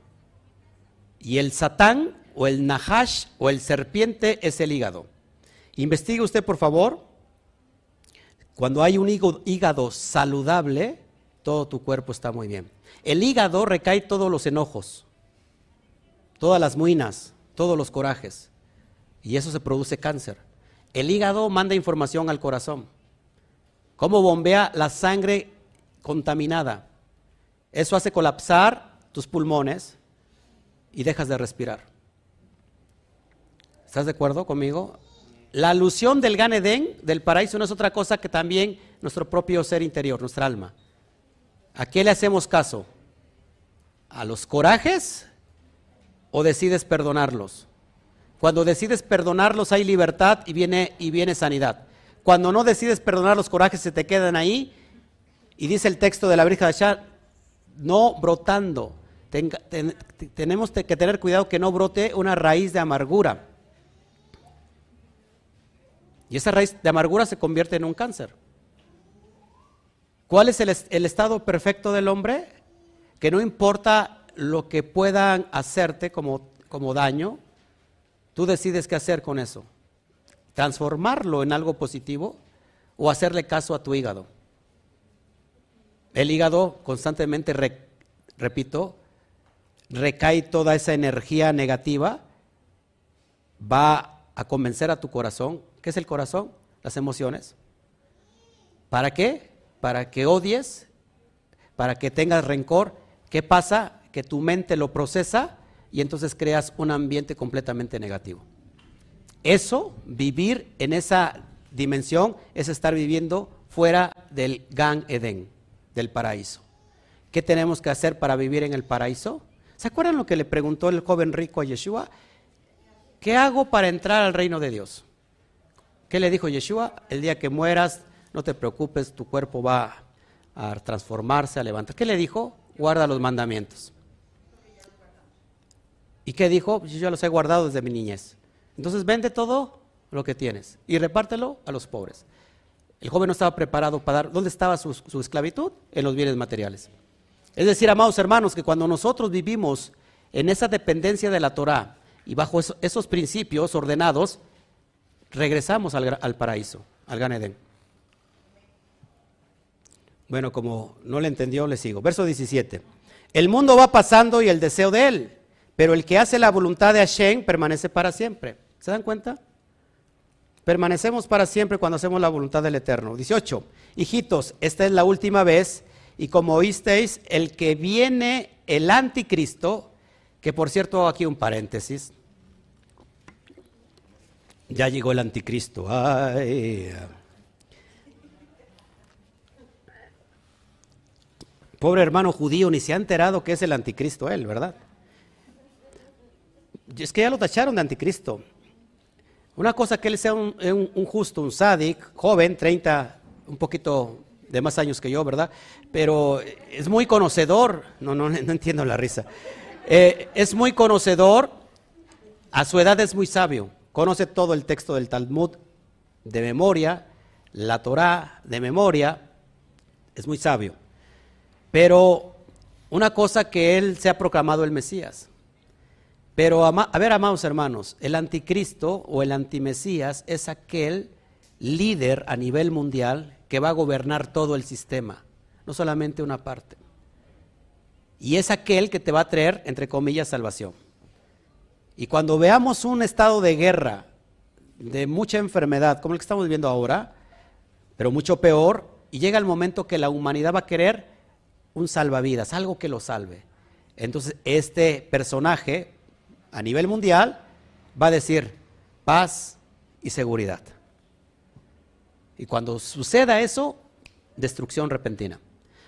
y el Satán o el Nahash o el serpiente es el hígado. Investigue usted, por favor. Cuando hay un hígado saludable, todo tu cuerpo está muy bien. El hígado recae todos los enojos, todas las muinas, todos los corajes. Y eso se produce cáncer. El hígado manda información al corazón. ¿Cómo bombea la sangre contaminada? Eso hace colapsar tus pulmones y dejas de respirar. ¿Estás de acuerdo conmigo? La alusión del Gan del paraíso, no es otra cosa que también nuestro propio ser interior, nuestra alma. ¿A qué le hacemos caso? ¿A los corajes o decides perdonarlos? Cuando decides perdonarlos hay libertad y viene, y viene sanidad. Cuando no decides perdonar los corajes se te quedan ahí y dice el texto de la Virgen de Achar, no brotando, tenemos que tener cuidado que no brote una raíz de amargura. Y esa raíz de amargura se convierte en un cáncer. ¿Cuál es el, el estado perfecto del hombre? Que no importa lo que puedan hacerte como, como daño, tú decides qué hacer con eso. Transformarlo en algo positivo o hacerle caso a tu hígado. El hígado constantemente, repito, recae toda esa energía negativa, va a convencer a tu corazón. ¿Qué es el corazón? Las emociones. ¿Para qué? Para que odies, para que tengas rencor. ¿Qué pasa? Que tu mente lo procesa y entonces creas un ambiente completamente negativo. Eso, vivir en esa dimensión, es estar viviendo fuera del Gan Eden del paraíso. ¿Qué tenemos que hacer para vivir en el paraíso? ¿Se acuerdan lo que le preguntó el joven rico a Yeshua? ¿Qué hago para entrar al reino de Dios? ¿Qué le dijo Yeshua? El día que mueras, no te preocupes, tu cuerpo va a transformarse, a levantar. ¿Qué le dijo? Guarda los mandamientos. ¿Y qué dijo? Yo los he guardado desde mi niñez. Entonces vende todo lo que tienes y repártelo a los pobres. El joven no estaba preparado para dar. ¿Dónde estaba su, esclavitud? En los bienes materiales. Es decir, amados hermanos, que cuando nosotros vivimos en esa dependencia de la Torah y bajo esos principios ordenados, regresamos al, paraíso, al Gan Eden. Bueno, como no le entendió, le sigo. Verso 17. El mundo va pasando y el deseo de él, pero el que hace la voluntad de Hashem permanece para siempre. ¿Se dan cuenta? Permanecemos para siempre cuando hacemos la voluntad del Eterno. 18. Hijitos, esta es la última vez y como oísteis, el que viene, el anticristo, que por cierto hago aquí un paréntesis, ya llegó el anticristo. Pobre hermano judío, ni se ha enterado que es el anticristo él, ¿verdad? Es que ya lo tacharon de anticristo. Una cosa que él sea un, justo, un sádic, joven, 30, un poquito de más años que yo, ¿verdad? Pero es muy conocedor, no, no, no entiendo la risa. Eh, es muy conocedor, a su edad es muy sabio, conoce todo el texto del Talmud de memoria, la Torah de memoria, es muy sabio. Pero una cosa que él se ha proclamado el Mesías. Pero a ver, amados hermanos, el anticristo o el antimesías es aquel líder a nivel mundial que va a gobernar todo el sistema, no solamente una parte. Y es aquel que te va a traer, entre comillas, salvación. Y cuando veamos un estado de guerra, de mucha enfermedad, como el que estamos viviendo ahora, pero mucho peor, y llega el momento que la humanidad va a querer un salvavidas, algo que lo salve. Entonces, este personaje a nivel mundial va a decir paz y seguridad. Y cuando suceda eso, destrucción repentina.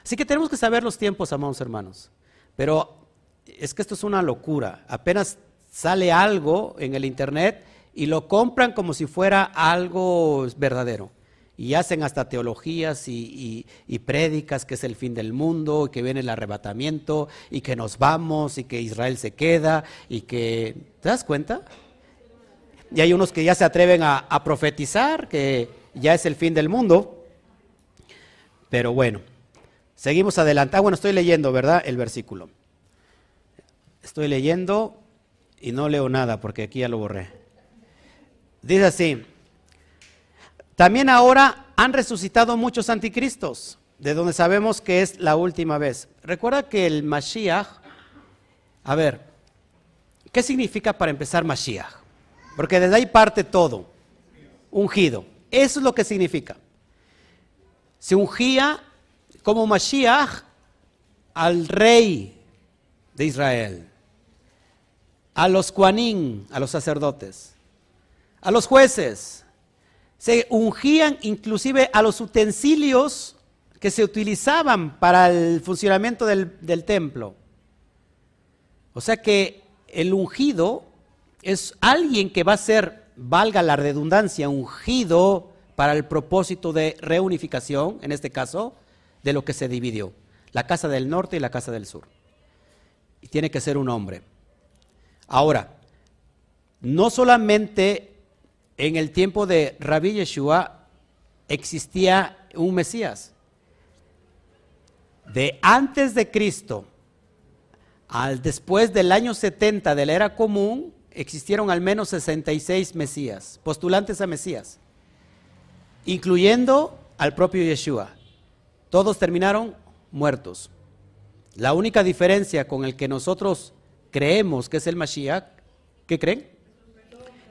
Así que tenemos que saber los tiempos, amados hermanos. Pero es que esto es una locura. Apenas sale algo en el Internet y lo compran como si fuera algo verdadero y hacen hasta teologías y, prédicas que es el fin del mundo, y que viene el arrebatamiento, y que nos vamos, y que Israel se queda, y que... ¿Te das cuenta? Y hay unos que ya se atreven a, a profetizar que ya es el fin del mundo. Pero bueno, seguimos adelante. Ah, bueno, estoy leyendo, ¿verdad? El versículo. Estoy leyendo y no leo nada porque aquí ya lo borré. Dice así, también ahora han resucitado muchos anticristos, de donde sabemos que es la última vez. Recuerda que el Mashiach, a ver, ¿qué significa para empezar Mashiach? Porque desde ahí parte todo, ungido. Eso es lo que significa. Se ungía como Mashiach al rey de Israel, a los Kuanín, a los sacerdotes, a los jueces, se ungían inclusive a los utensilios que se utilizaban para el funcionamiento del, del templo. O sea que el ungido es alguien que va a ser, valga la redundancia, ungido para el propósito de reunificación, en este caso, de lo que se dividió, la casa del norte y la casa del sur. y tiene que ser un hombre. Ahora, no solamente en el tiempo de Rabbi Yeshua existía un Mesías. De antes de Cristo al después del año 70 de la era común, existieron al menos 66 Mesías, postulantes a Mesías, incluyendo al propio Yeshua. Todos terminaron muertos. La única diferencia con el que nosotros creemos que es el Mashiach, ¿qué creen?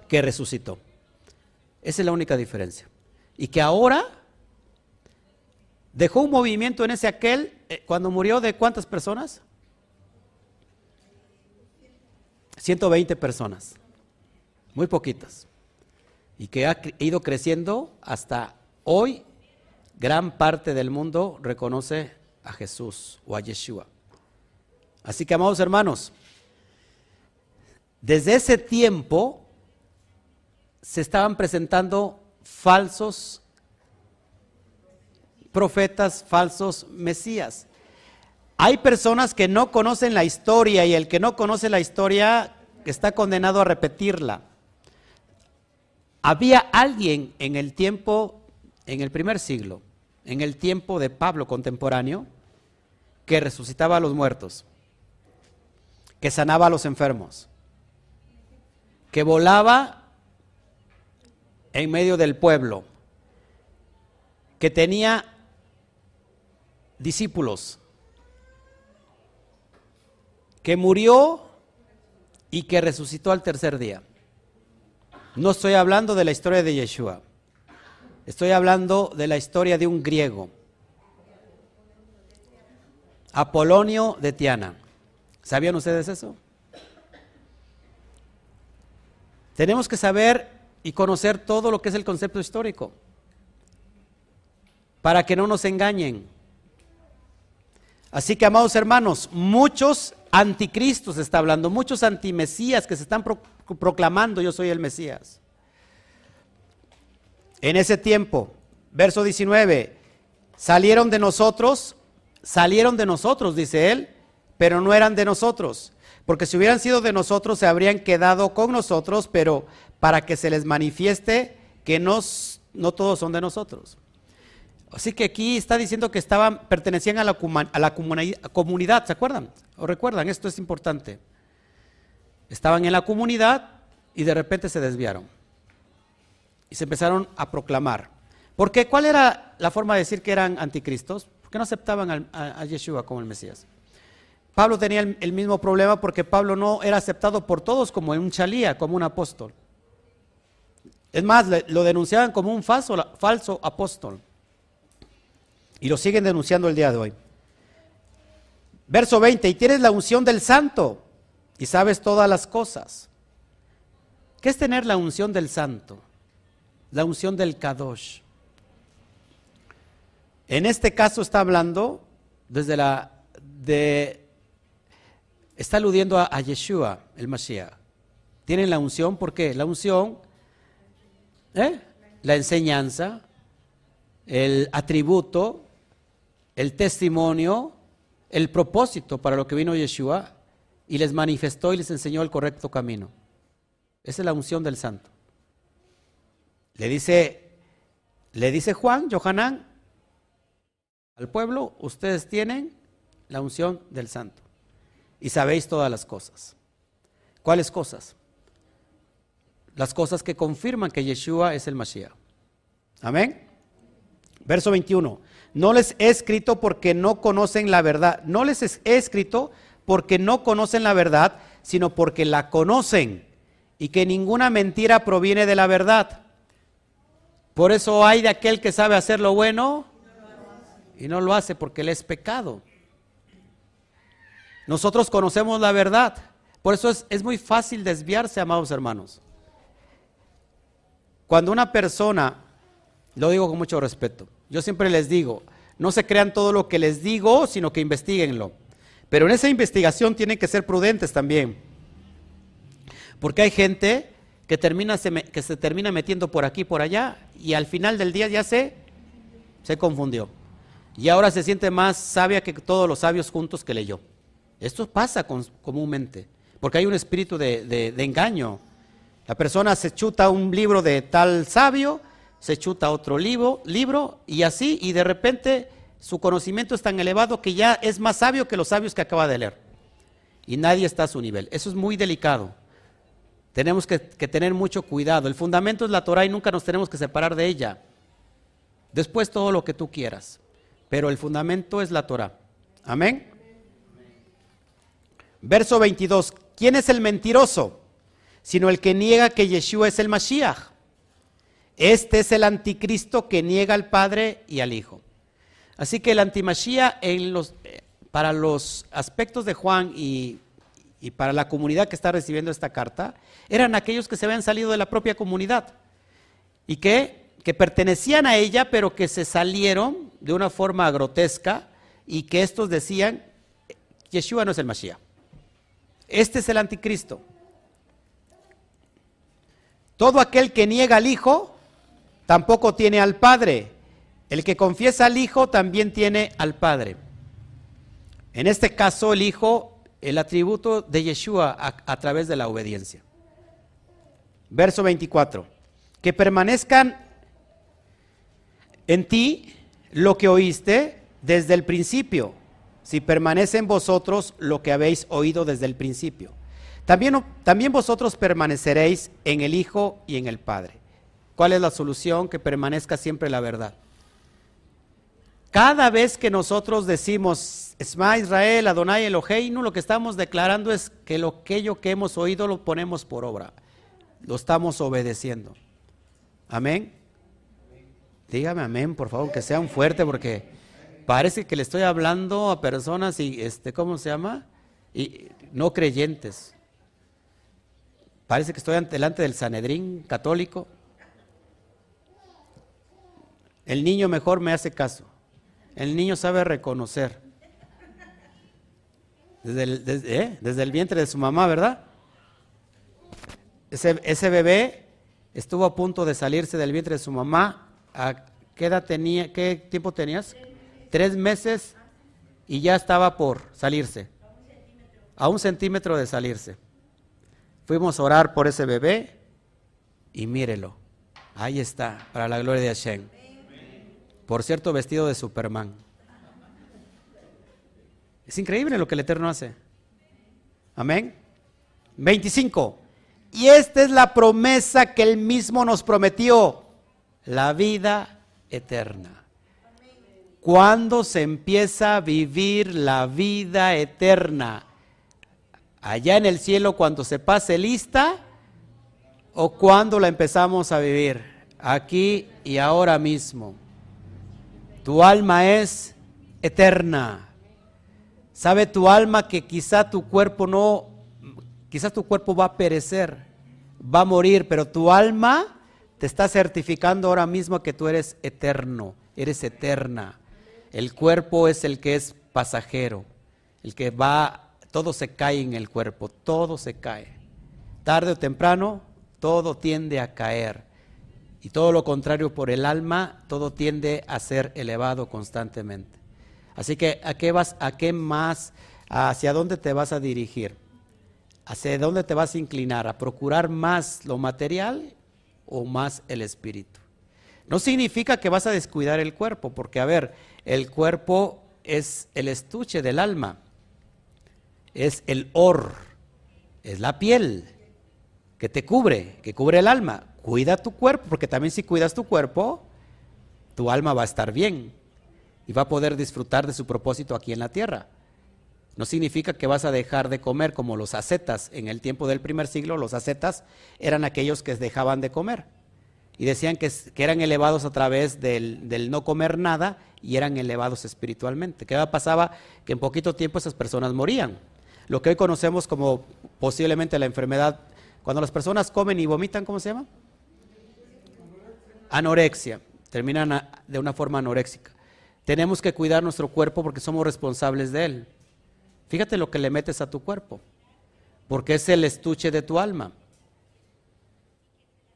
Que resucitó. Esa es la única diferencia. Y que ahora dejó un movimiento en ese aquel, eh, cuando murió de cuántas personas? 120 personas, muy poquitas, y que ha ido creciendo hasta hoy. Gran parte del mundo reconoce a Jesús o a Yeshua. Así que, amados hermanos, desde ese tiempo se estaban presentando falsos profetas, falsos mesías. Hay personas que no conocen la historia y el que no conoce la historia está condenado a repetirla. Había alguien en el tiempo, en el primer siglo, en el tiempo de Pablo contemporáneo, que resucitaba a los muertos, que sanaba a los enfermos, que volaba en medio del pueblo, que tenía discípulos, que murió y que resucitó al tercer día. No estoy hablando de la historia de Yeshua, estoy hablando de la historia de un griego, Apolonio de Tiana. ¿Sabían ustedes eso? Tenemos que saber y conocer todo lo que es el concepto histórico para que no nos engañen. Así que, amados hermanos, muchos anticristos está hablando, muchos antimesías que se están proclamando yo soy el Mesías. En ese tiempo, verso 19, salieron de nosotros, salieron de nosotros, dice él, pero no eran de nosotros. Porque si hubieran sido de nosotros, se habrían quedado con nosotros, pero para que se les manifieste que no todos son de nosotros. Así que aquí está diciendo que estaban, pertenecían a la, a la comunidad, ¿se acuerdan? ¿O recuerdan? Esto es importante. Estaban en la comunidad y de repente se desviaron. Y se empezaron a proclamar. ¿Por qué? ¿Cuál era la forma de decir que eran anticristos? Porque no aceptaban a, Yeshua como el Mesías. Pablo tenía el, mismo problema porque Pablo no era aceptado por todos como un chalía, como un apóstol. Es más, lo denunciaban como un falso apóstol. Y lo siguen denunciando el día de hoy. Verso 20, y tienes la unción del santo y sabes todas las cosas. ¿Qué es tener la unción del santo? La unción del kadosh. En este caso está hablando desde la está aludiendo a, Yeshua, el Mashiach. Tienen la unción, ¿por qué? La unción, ¿eh? la enseñanza, el atributo, el testimonio, el propósito para lo que vino Yeshua y les manifestó y les enseñó el correcto camino. Esa es la unción del santo. Le dice, le dice Juan, Johanán, al pueblo, ustedes tienen la unción del santo y sabéis todas las cosas. ¿Cuáles cosas? Las cosas que confirman que Yeshua es el Mashiach. Amén. Verso 21. No les he escrito porque no conocen la verdad. No les he escrito porque no conocen la verdad, sino porque la conocen y que ninguna mentira proviene de la verdad. Por eso hay de aquel que sabe hacer lo bueno y no lo hace porque le es pecado. Nosotros conocemos la verdad. Por eso es, es muy fácil desviarse, amados hermanos. Cuando una persona, lo digo con mucho respeto, yo siempre les digo, no se crean todo lo que les digo, sino que investiguenlo. Pero en esa investigación tienen que ser prudentes también. Porque hay gente que, termina, que se termina metiendo por aquí, por allá, y al final del día ya se, se confundió. Y ahora se siente más sabia que todos los sabios juntos que leyó. Esto pasa comúnmente, porque hay un espíritu de, engaño. La persona se chuta un libro de tal sabio, se chuta otro libro, y así, y de repente su conocimiento es tan elevado que ya es más sabio que los sabios que acaba de leer. Y nadie está a su nivel. Eso es muy delicado. Tenemos que, que tener mucho cuidado. El fundamento es la Torah y nunca nos tenemos que separar de ella. Después todo lo que tú quieras. Pero el fundamento es la Torah. Amén. Verso 22. ¿Quién es el mentiroso? Sino el que niega que Yeshua es el Mashiach. Este es el anticristo que niega al Padre y al Hijo. Así que el los, eh, para los aspectos de Juan y, para la comunidad que está recibiendo esta carta, eran aquellos que se habían salido de la propia comunidad y que, que pertenecían a ella, pero que se salieron de una forma grotesca y que estos decían, Yeshua no es el Mashiach. Este es el anticristo. Todo aquel que niega al Hijo tampoco tiene al Padre. El que confiesa al Hijo también tiene al Padre. En este caso, el Hijo, el atributo de Yeshua a, través de la obediencia. Verso 24. Que permanezcan en ti lo que oíste desde el principio, si permanece en vosotros lo que habéis oído desde el principio. También, vosotros permaneceréis en el Hijo y en el Padre. ¿Cuál es la solución? Que permanezca siempre la verdad. Cada vez que nosotros decimos Esma Israel, Adonai Eloheinu, lo que estamos declarando es que lo aquello que hemos oído lo ponemos por obra. Lo estamos obedeciendo. Amén. Dígame amén, por favor, que sea un fuerte porque parece que le estoy hablando a personas y este, ¿cómo se llama? Y no creyentes. Parece que estoy delante del Sanedrín católico. El niño mejor me hace caso. El niño sabe reconocer. Desde el, ¿eh? desde, el vientre de su mamá, ¿verdad? Ese, ese, bebé estuvo a punto de salirse del vientre de su mamá. ¿A qué edad tenía? ¿Qué tiempo tenías? Tres meses y ya estaba por salirse. A un centímetro de salirse. Fuimos a orar por ese bebé y mírelo. Ahí está, para la gloria de Hashem. Por cierto, vestido de Superman. Es increíble lo que el Eterno hace. Amén. 25. Y esta es la promesa que Él mismo nos prometió, la vida eterna. ¿Cuándo se empieza a vivir la vida eterna? ¿Allá en el cielo cuando se pase lista? ¿O cuando la empezamos a vivir? Aquí y ahora mismo. Tu alma es eterna. Sabe tu alma que quizá tu cuerpo no, quizás tu cuerpo va a perecer, va a morir, pero tu alma te está certificando ahora mismo que tú eres eterno, eres eterna. El cuerpo es el que es pasajero, el que va, todo se cae en el cuerpo, todo se cae. Tarde o temprano, todo tiende a caer. Y todo lo contrario por el alma, todo tiende a ser elevado constantemente. Así que, ¿a qué vas, a qué más, hacia dónde te vas a dirigir? ¿Hacia dónde te vas a inclinar? ¿A procurar más lo material o más el espíritu? No significa que vas a descuidar el cuerpo, porque a ver, el cuerpo es el estuche del alma, es el or, es la piel que te cubre, que cubre el alma. Cuida tu cuerpo, porque también si cuidas tu cuerpo, tu alma va a estar bien y va a poder disfrutar de su propósito aquí en la tierra. No significa que vas a dejar de comer como los ascetas. En el tiempo del primer siglo, los ascetas eran aquellos que dejaban de comer. Y decían que, eran elevados a través del, del, no comer nada y eran elevados espiritualmente. ¿Qué pasaba? Que en poquito tiempo esas personas morían. Lo que hoy conocemos como posiblemente la enfermedad, cuando las personas comen y vomitan, ¿cómo se llama? anorexia, terminan de una forma anoréxica. Tenemos que cuidar nuestro cuerpo porque somos responsables de él. Fíjate lo que le metes a tu cuerpo, porque es el estuche de tu alma.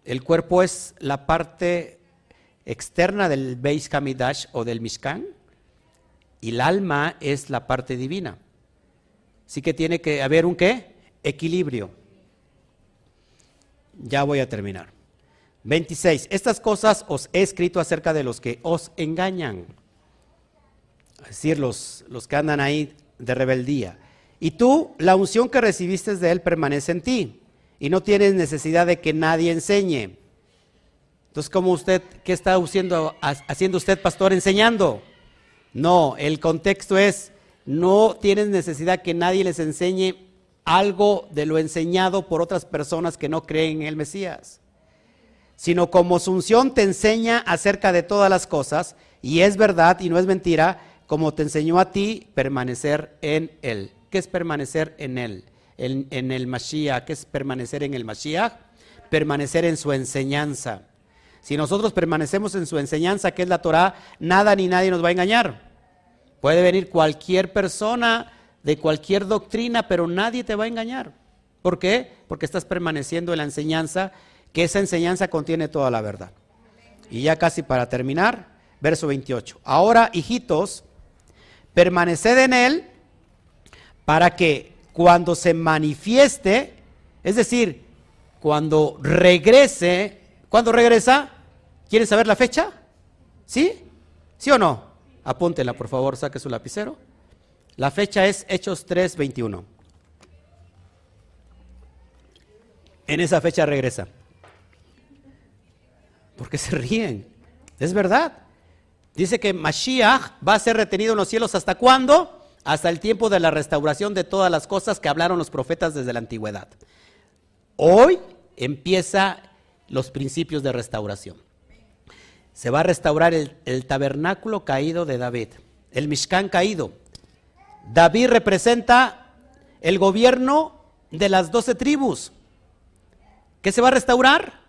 El cuerpo es la parte externa del Beis Hamidash o del Mishkan y el alma es la parte divina. Sí que tiene que haber un qué? Equilibrio. Ya voy a terminar. 26. Estas cosas os he escrito acerca de los que os engañan. Es decir, los, los que andan ahí de rebeldía. Y tú, la unción que recibiste de él permanece en ti. Y no tienes necesidad de que nadie enseñe. Entonces, ¿cómo usted, qué está haciendo, haciendo usted, pastor, enseñando? No, el contexto es, no tienes necesidad que nadie les enseñe algo de lo enseñado por otras personas que no creen en el Mesías, sino como su te enseña acerca de todas las cosas, y es verdad y no es mentira, como te enseñó a ti permanecer en Él. ¿Qué es permanecer en Él? En, en el Mashiach. ¿Qué es permanecer en el Mashiach? Permanecer en su enseñanza. Si nosotros permanecemos en su enseñanza, que es la Torah, nada ni nadie nos va a engañar. Puede venir cualquier persona de cualquier doctrina, pero nadie te va a engañar. ¿Por qué? Porque estás permaneciendo en la enseñanza, que esa enseñanza contiene toda la verdad. Y ya casi para terminar, verso 28. Ahora, hijitos, permaneced en él para que cuando se manifieste, es decir, cuando regrese, ¿cuándo regresa? ¿Quieren saber la fecha? ¿Sí? ¿Sí o no? Apúntela, por favor, saque su lapicero. La fecha es Hechos 3:21. En esa fecha regresa. Porque se ríen. Es verdad. Dice que Mashiach va a ser retenido en los cielos hasta cuándo? Hasta el tiempo de la restauración de todas las cosas que hablaron los profetas desde la antigüedad. Hoy empieza los principios de restauración se va a restaurar el, tabernáculo caído de David, el Mishkan caído. David representa el gobierno de las doce tribus. ¿Qué se va a restaurar?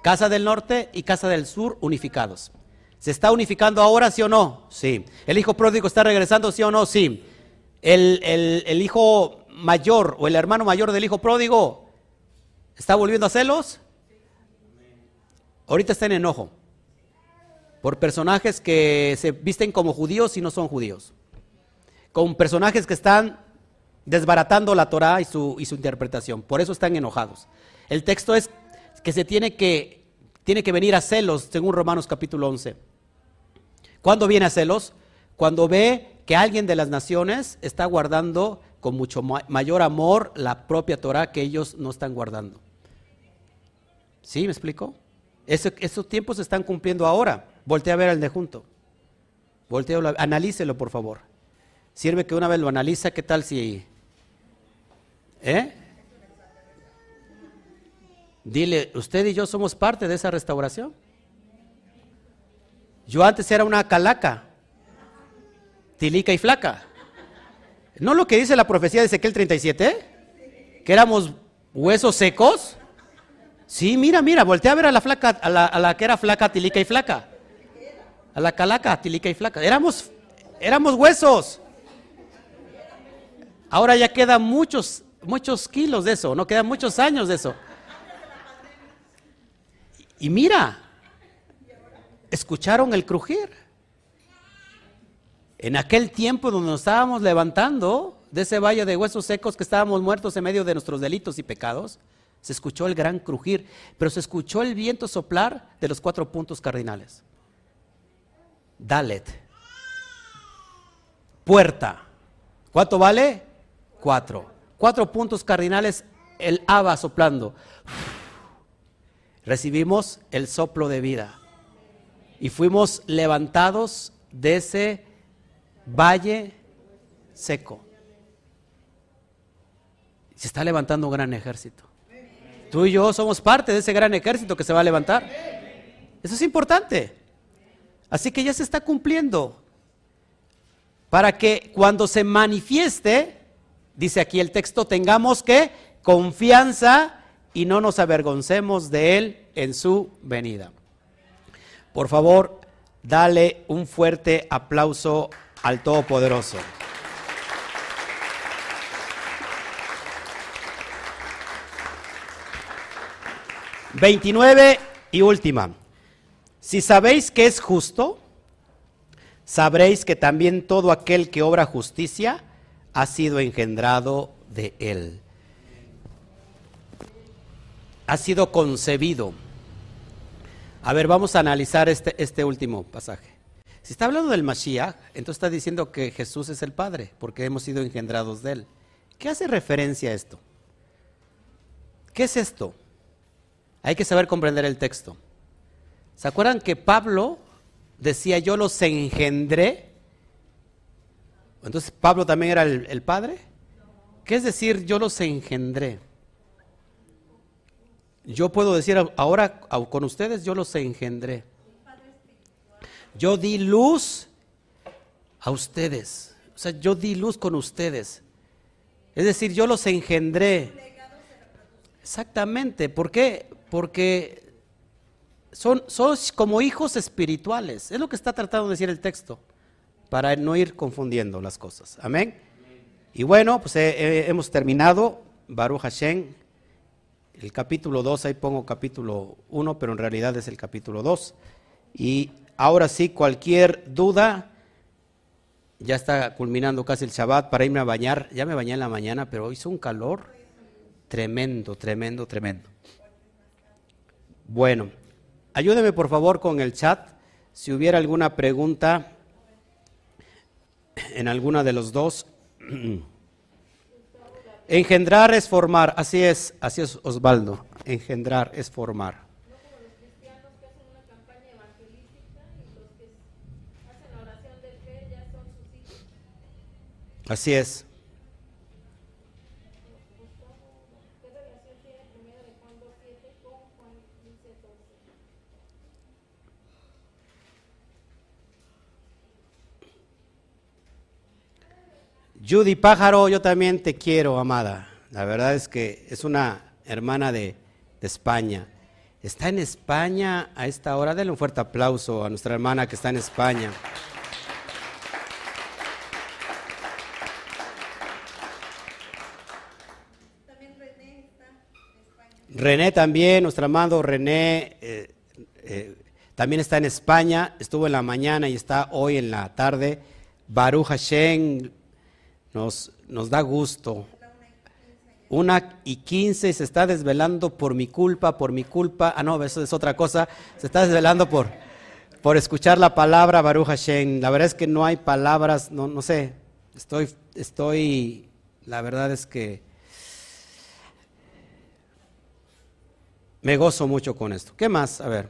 Casa del norte y casa del sur unificados. ¿Se está unificando ahora, sí o no? Sí. ¿El hijo pródigo está regresando, sí o no? Sí. El, el hijo mayor o el hermano mayor del hijo pródigo está volviendo a celos? Ahorita está en enojo por personajes que se visten como judíos y no son judíos, con personajes que están desbaratando la Torah y su, y su interpretación, por eso están enojados. El texto es que se tiene que, tiene que venir a celos, según Romanos capítulo 11. ¿Cuándo viene a celos? Cuando ve que alguien de las naciones está guardando con mucho mayor amor la propia Torah que ellos no están guardando. ¿Sí me explico? Esos tiempos se están cumpliendo ahora. Voltea a ver al de junto. Voltea, analícelo, por favor. Sirve que una vez lo analiza, ¿qué tal si... ¿Eh? Dile, usted y yo somos parte de esa restauración. Yo antes era una calaca, tilica y flaca. ¿No lo que dice la profecía de Ezequiel 37? Que éramos huesos secos. Sí, mira, mira, voltea a ver a la flaca, a la, que era flaca, tilica y flaca. A la calaca, tilica y flaca. Éramos, éramos huesos. Ahora ya quedan muchos, muchos kilos de eso, no quedan muchos años de eso. Y mira, escucharon el crujir. En aquel tiempo donde nos estábamos levantando de ese valle de huesos secos que estábamos muertos en medio de nuestros delitos y pecados, se escuchó el gran crujir, pero se escuchó el viento soplar de los cuatro puntos cardinales. Dalet. Puerta. ¿Cuánto vale? Cuatro. Cuatro puntos cardinales, el Aba soplando. Recibimos el soplo de vida. Y fuimos levantados de ese valle seco. Se está levantando un gran ejército. Tú y yo somos parte de ese gran ejército que se va a levantar. Eso es importante. Así que ya se está cumpliendo. Para que cuando se manifieste, dice aquí el texto, tengamos que confianza y no nos avergoncemos de él en su venida. Por favor, dale un fuerte aplauso al Todopoderoso. 29 y última. Si sabéis que es justo, sabréis que también todo aquel que obra justicia ha sido engendrado de él. Ha sido concebido. A ver, vamos a analizar este, este último pasaje. Si está hablando del Mashiach, entonces está diciendo que Jesús es el Padre, porque hemos sido engendrados de él. ¿Qué hace referencia a esto? ¿Qué es esto? Hay que saber comprender el texto. ¿Se acuerdan que Pablo decía yo los engendré? Entonces Pablo también era el, padre. ¿Qué es decir yo los engendré? Yo puedo decir ahora con ustedes yo los engendré. Yo di luz a ustedes. O sea, yo di luz con ustedes. Es decir, yo los engendré. Exactamente. ¿Por qué? Porque son, como hijos espirituales. Es lo que está tratando de decir el texto, para no ir confundiendo las cosas. Amén. Y bueno, pues eh, eh, hemos terminado. Baruch Hashem, el capítulo 2, ahí pongo capítulo 1, pero en realidad es el capítulo 2. Y ahora sí, cualquier duda, ya está culminando casi el Shabbat para irme a bañar. Ya me bañé en la mañana, pero hizo un calor tremendo, tremendo, tremendo. Bueno, Ayúdeme por favor con el chat. Si hubiera alguna pregunta en alguna de los dos. Engendrar es formar, así es, así es Osvaldo. Engendrar es formar. Así es. Judy Pájaro, yo también te quiero, amada. La verdad es que es una hermana de, España. Está en España a esta hora. Denle un fuerte aplauso a nuestra hermana que está en España. También René está en España. René también, nuestro amado René, eh, eh, también está en España. Estuvo en la mañana y está hoy en la tarde. Baruch Hashem, nos, nos da gusto. Una y quince se está desvelando por mi culpa, por mi culpa. Ah, no, eso es otra cosa. Se está desvelando por, por escuchar la palabra Baruch Hashem. La verdad es que no hay palabras, no, no sé. Estoy, estoy, la verdad es que me gozo mucho con esto. ¿Qué más? A ver,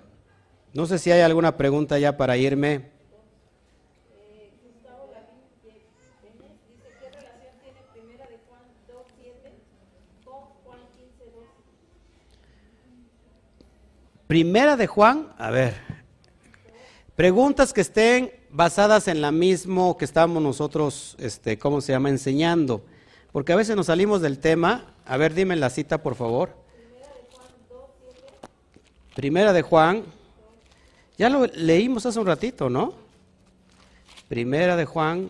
no sé si hay alguna pregunta ya para irme. Primera de Juan, a ver, preguntas que estén basadas en la misma que estamos nosotros, este, ¿cómo se llama? Enseñando. Porque a veces nos salimos del tema. A ver, dime la cita, por favor. Primera de Juan. Ya lo leímos hace un ratito, ¿no? Primera de Juan.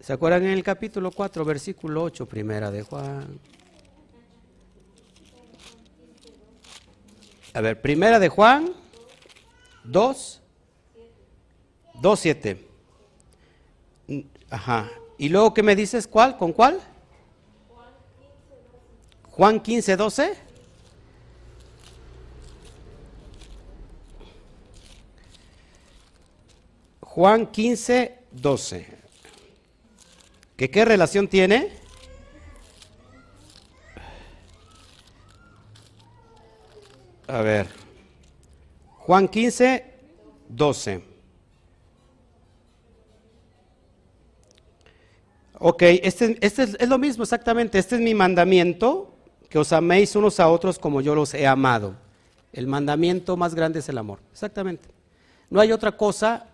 ¿Se acuerdan en el capítulo 4, versículo 8? Primera de Juan. A ver, primera de Juan 2, 2, 7. Ajá. ¿Y luego qué me dices? ¿Cuál? ¿Con cuál? Juan 15, 12. Juan 15, 12. ¿Que qué relación tiene? A ver. Juan 15, 12. Ok, este, este es, lo mismo exactamente. Este es mi mandamiento, que os améis unos a otros como yo los he amado. El mandamiento más grande es el amor. Exactamente. No hay otra cosa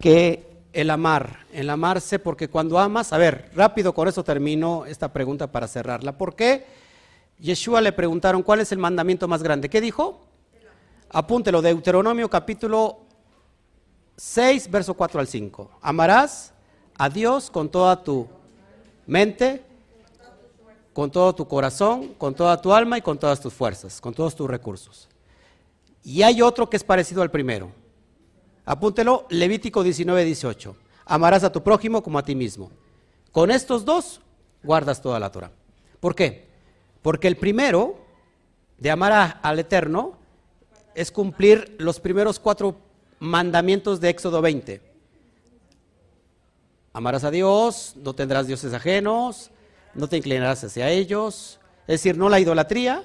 que el amar. El amarse, porque cuando amas, a ver, rápido con eso termino esta pregunta para cerrarla. ¿Por qué? Yeshua le preguntaron, ¿cuál es el mandamiento más grande? ¿Qué dijo? Apúntelo, Deuteronomio capítulo 6, verso 4 al 5. Amarás a Dios con toda tu mente, con todo tu corazón, con toda tu alma y con todas tus fuerzas, con todos tus recursos. Y hay otro que es parecido al primero. Apúntelo, Levítico 19, 18. Amarás a tu prójimo como a ti mismo. Con estos dos guardas toda la Torah. ¿Por qué? Porque el primero, de amar al Eterno, es cumplir los primeros cuatro mandamientos de Éxodo 20. Amarás a Dios, no tendrás dioses ajenos, no te inclinarás hacia ellos, es decir, no la idolatría,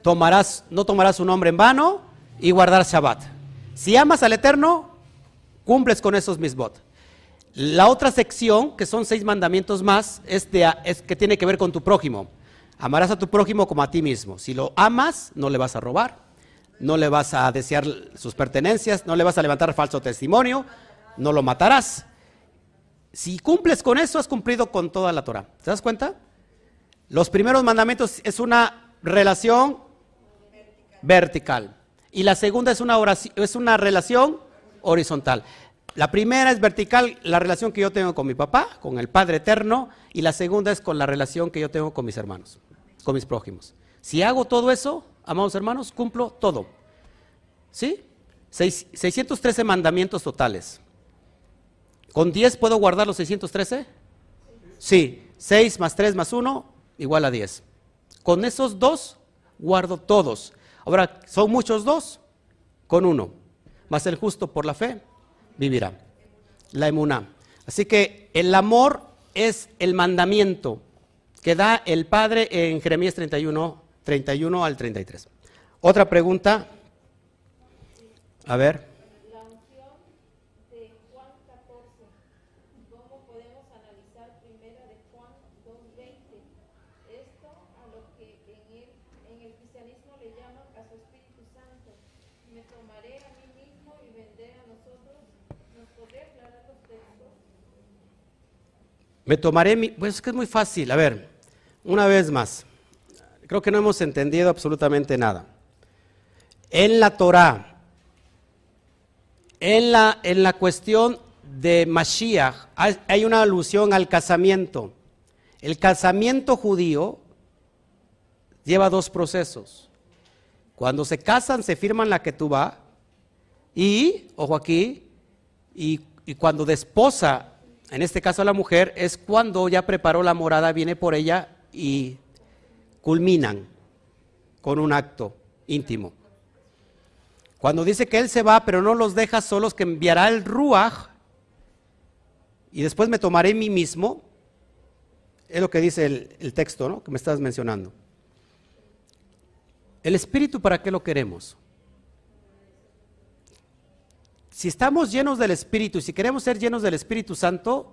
tomarás, no tomarás un nombre en vano y guardar Shabbat. Si amas al Eterno, cumples con esos misbot. La otra sección, que son seis mandamientos más, es, es que tiene que ver con tu prójimo. Amarás a tu prójimo como a ti mismo. Si lo amas, no le vas a robar, no le vas a desear sus pertenencias, no le vas a levantar falso testimonio, no lo matarás. Si cumples con eso, has cumplido con toda la Torah. ¿Te das cuenta? Los primeros mandamientos es una relación vertical. Y la segunda es una, oración, es una relación horizontal. La primera es vertical, la relación que yo tengo con mi papá, con el Padre Eterno, y la segunda es con la relación que yo tengo con mis hermanos, con mis prójimos. Si hago todo eso, amados hermanos, cumplo todo. ¿Sí? 613 mandamientos totales. ¿Con 10 puedo guardar los 613? Sí. 6 más 3 más 1 igual a 10. Con esos dos guardo todos. Ahora, ¿son muchos dos? Con uno. Más el justo por la fe vivirá. La emuná. Así que el amor es el mandamiento que da el Padre en Jeremías 31, 31 al 33. Otra pregunta. A ver. Me tomaré mi... Pues es que es muy fácil. A ver, una vez más. Creo que no hemos entendido absolutamente nada. En la Torah, en la, en la cuestión de Mashiach, hay, una alusión al casamiento. El casamiento judío lleva dos procesos. Cuando se casan, se firman la va y, ojo aquí, y, y cuando desposa en este caso la mujer, es cuando ya preparó la morada, viene por ella y culminan con un acto íntimo. Cuando dice que él se va, pero no los deja solos, que enviará el ruaj y después me tomaré mí mismo, es lo que dice el, el texto ¿no? que me estás mencionando. El espíritu, ¿para qué lo queremos? Si estamos llenos del Espíritu si queremos ser llenos del Espíritu Santo,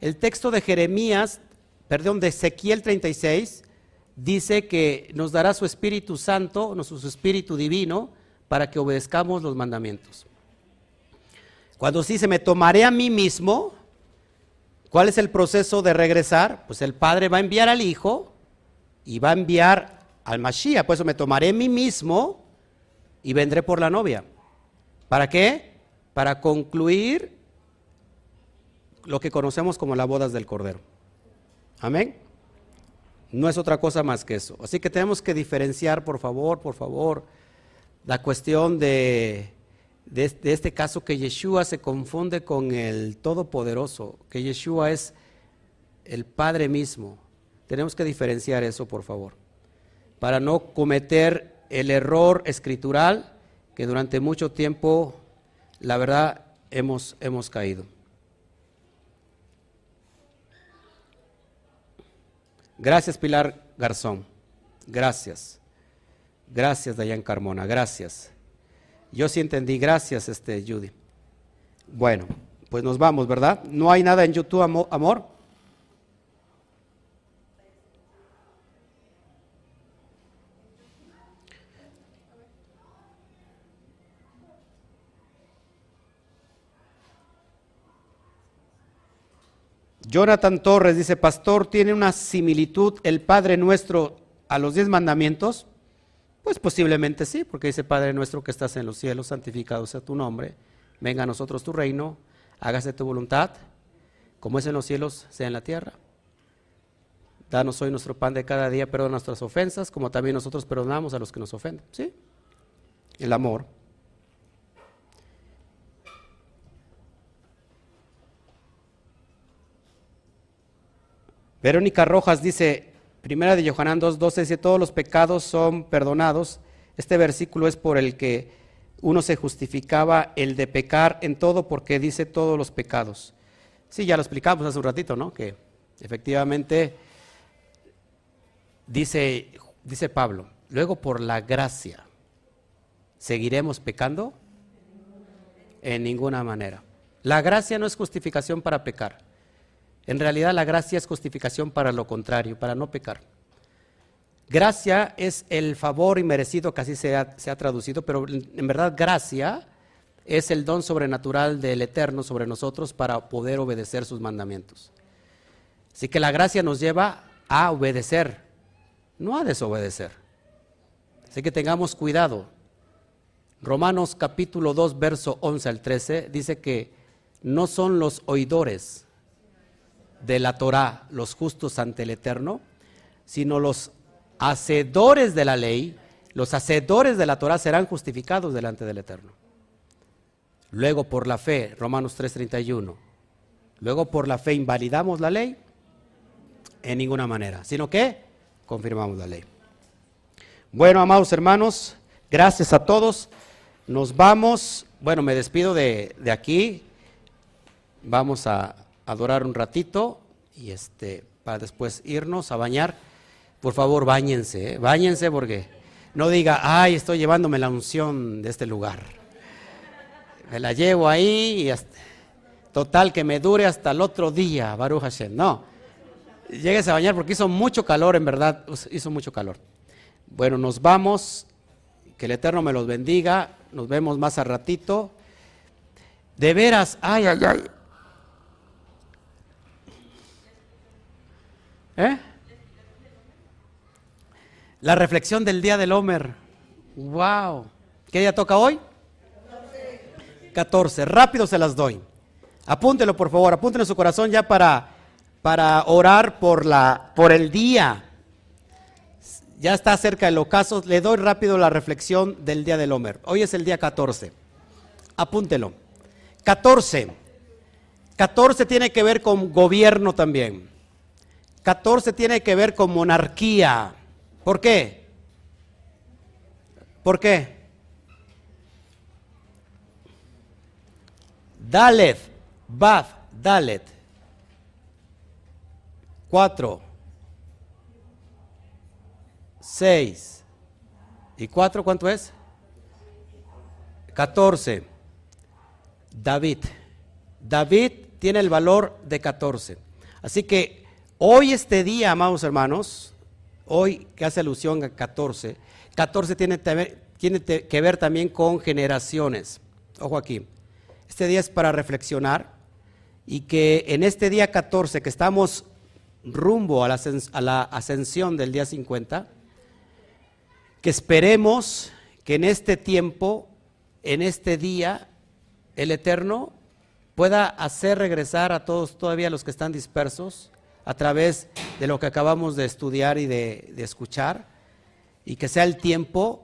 el texto de Jeremías, perdón, de Ezequiel 36, dice que nos dará su Espíritu Santo, su Espíritu Divino, para que obedezcamos los mandamientos. Cuando dice, me tomaré a mí mismo, ¿cuál es el proceso de regresar? Pues el Padre va a enviar al Hijo y va a enviar al Mashiach. Por eso me tomaré a mí mismo y vendré por la novia. ¿Para qué? Para concluir lo que conocemos como las bodas del Cordero. Amén. No es otra cosa más que eso. Así que tenemos que diferenciar, por favor, por favor, la cuestión de, de, este caso que Yeshua se confunde con el Todopoderoso, que Yeshua es el Padre mismo. Tenemos que diferenciar eso, por favor, para no cometer el error escritural que durante mucho tiempo la verdad hemos, hemos caído. Gracias Pilar Garzón, gracias. Gracias Dayan Carmona, gracias. Yo sí entendí, gracias este Judy. Bueno, pues nos vamos, ¿verdad? No hay nada en YouTube, amor. Jonathan Torres dice, pastor, ¿tiene una similitud el Padre nuestro a los diez mandamientos? Pues posiblemente sí, porque dice Padre nuestro que estás en los cielos, santificado sea tu nombre, venga a nosotros tu reino, hágase tu voluntad, como es en los cielos, sea en la tierra. Danos hoy nuestro pan de cada día, perdona nuestras ofensas, como también nosotros perdonamos a los que nos ofenden. ¿Sí? El amor. Verónica Rojas dice, primera de Yohanan 2.12, dice, todos los pecados son perdonados. Este versículo es por el que uno se justificaba el de pecar en todo porque dice todos los pecados. Sí, ya lo explicamos hace un ratito, ¿no? Que efectivamente dice, dice Pablo, luego por la gracia, ¿seguiremos pecando? En ninguna manera. La gracia no es justificación para pecar. En realidad la gracia es justificación para lo contrario, para no pecar. Gracia es el favor inmerecido, que así se ha, se ha traducido, pero en verdad gracia es el don sobrenatural del Eterno sobre nosotros para poder obedecer sus mandamientos. Así que la gracia nos lleva a obedecer, no a desobedecer. Así que tengamos cuidado. Romanos capítulo 2, verso 11 al 13 dice que no son los oidores de la Torah los justos ante el Eterno, sino los hacedores de la ley, los hacedores de la Torah serán justificados delante del Eterno. Luego por la fe, Romanos 3:31. Luego por la fe invalidamos la ley en ninguna manera, sino que confirmamos la ley. Bueno, amados hermanos, gracias a todos. Nos vamos, bueno, me despido de, de aquí. Vamos a adorar un ratito y este para después irnos a bañar. Por favor, bañense, ¿eh? bañense porque no diga, ay, estoy llevándome la unción de este lugar me la llevo ahí y total que me dure hasta el otro día, Baruch Hashem. No, llegues a bañar porque hizo mucho calor, en verdad, hizo mucho calor. Bueno, nos vamos, que el Eterno me los bendiga, nos vemos más a ratito. De veras, ay, ay, ay. ¿Eh? La reflexión del día del Homer. Wow. ¿Qué día toca hoy? 14. Rápido se las doy. Apúntelo, por favor, apúntelo en su corazón ya para, para orar por, la, por el día. Ya está cerca el ocaso. Le doy rápido la reflexión del día del Homer. Hoy es el día 14. Apúntelo. 14. 14 tiene que ver con gobierno también. 14 tiene que ver con monarquía. ¿Por qué? ¿Por qué? Dalet, Baf, Dalet. Cuatro. Seis. ¿Y cuatro cuánto es? Catorce. David. David tiene el valor de catorce. Así que hoy este día, amados hermanos, hoy que hace alusión a catorce, catorce tiene, tiene que ver también con generaciones. Ojo aquí. Este día es para reflexionar y que en este día 14 que estamos rumbo a la, ascensión del día 50, que esperemos que en este tiempo, en este día, el Eterno pueda hacer regresar a todos todavía los que están dispersos a través de lo que acabamos de estudiar y de, de escuchar, y que sea el tiempo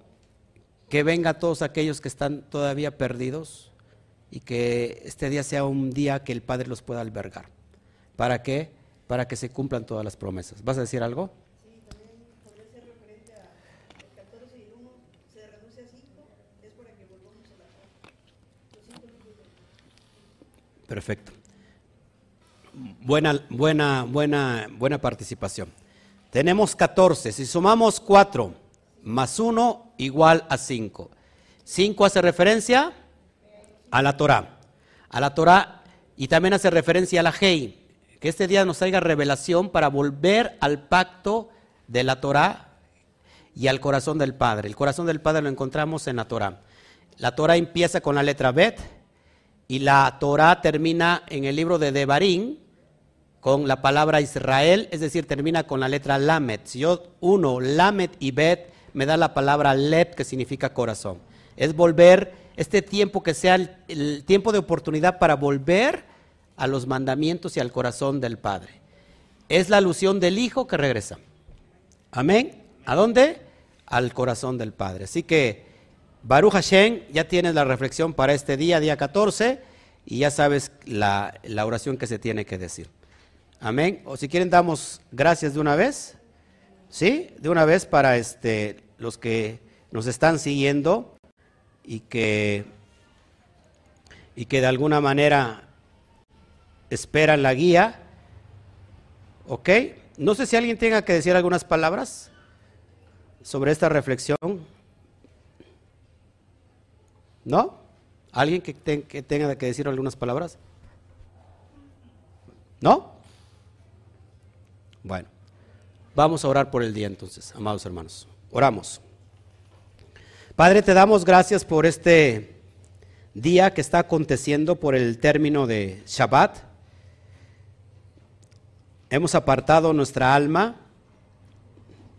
que venga a todos aquellos que están todavía perdidos y que este día sea un día que el Padre los pueda albergar. ¿Para qué? Para que se cumplan todas las promesas. ¿Vas a decir algo? Sí, también podría ser referente a 14 y 1 se reduce a 5, es para que volvamos a la Perfecto. Buena, buena, buena, buena participación. Tenemos 14. Si sumamos 4 más 1 igual a 5. 5 hace referencia a la Torah. A la Torah y también hace referencia a la Hei. Que este día nos traiga revelación para volver al pacto de la Torah y al corazón del Padre. El corazón del Padre lo encontramos en la Torah. La Torah empieza con la letra Bet y la Torah termina en el libro de Devarim con la palabra Israel, es decir, termina con la letra Lamet. Si yo uno Lamet y Bet, me da la palabra Lep, que significa corazón. Es volver este tiempo que sea el, tiempo de oportunidad para volver a los mandamientos y al corazón del Padre. Es la alusión del Hijo que regresa. Amén. ¿A dónde? Al corazón del Padre. Así que, Baruch Hashem, ya tienes la reflexión para este día, día 14, y ya sabes la, la oración que se tiene que decir. Amén. O si quieren damos gracias de una vez. ¿Sí? De una vez para este los que nos están siguiendo y que y que de alguna manera esperan la guía. ¿Ok? No sé si alguien tenga que decir algunas palabras sobre esta reflexión. ¿No? ¿Alguien que, que tenga que decir algunas palabras? ¿No? Bueno, vamos a orar por el día entonces, amados hermanos. Oramos. Padre, te damos gracias por este día que está aconteciendo por el término de Shabbat. Hemos apartado nuestra alma,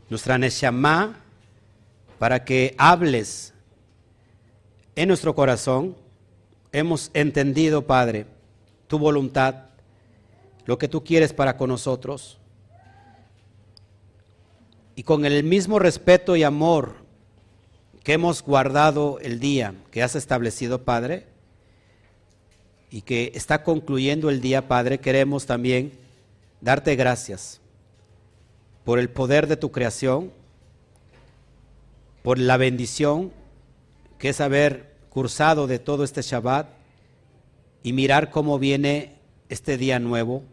nuestra Neshama, para que hables en nuestro corazón. Hemos entendido, Padre, tu voluntad, lo que tú quieres para con nosotros. Y con el mismo respeto y amor que hemos guardado el día que has establecido, Padre, y que está concluyendo el día, Padre, queremos también darte gracias por el poder de tu creación, por la bendición que es haber cursado de todo este Shabbat y mirar cómo viene este día nuevo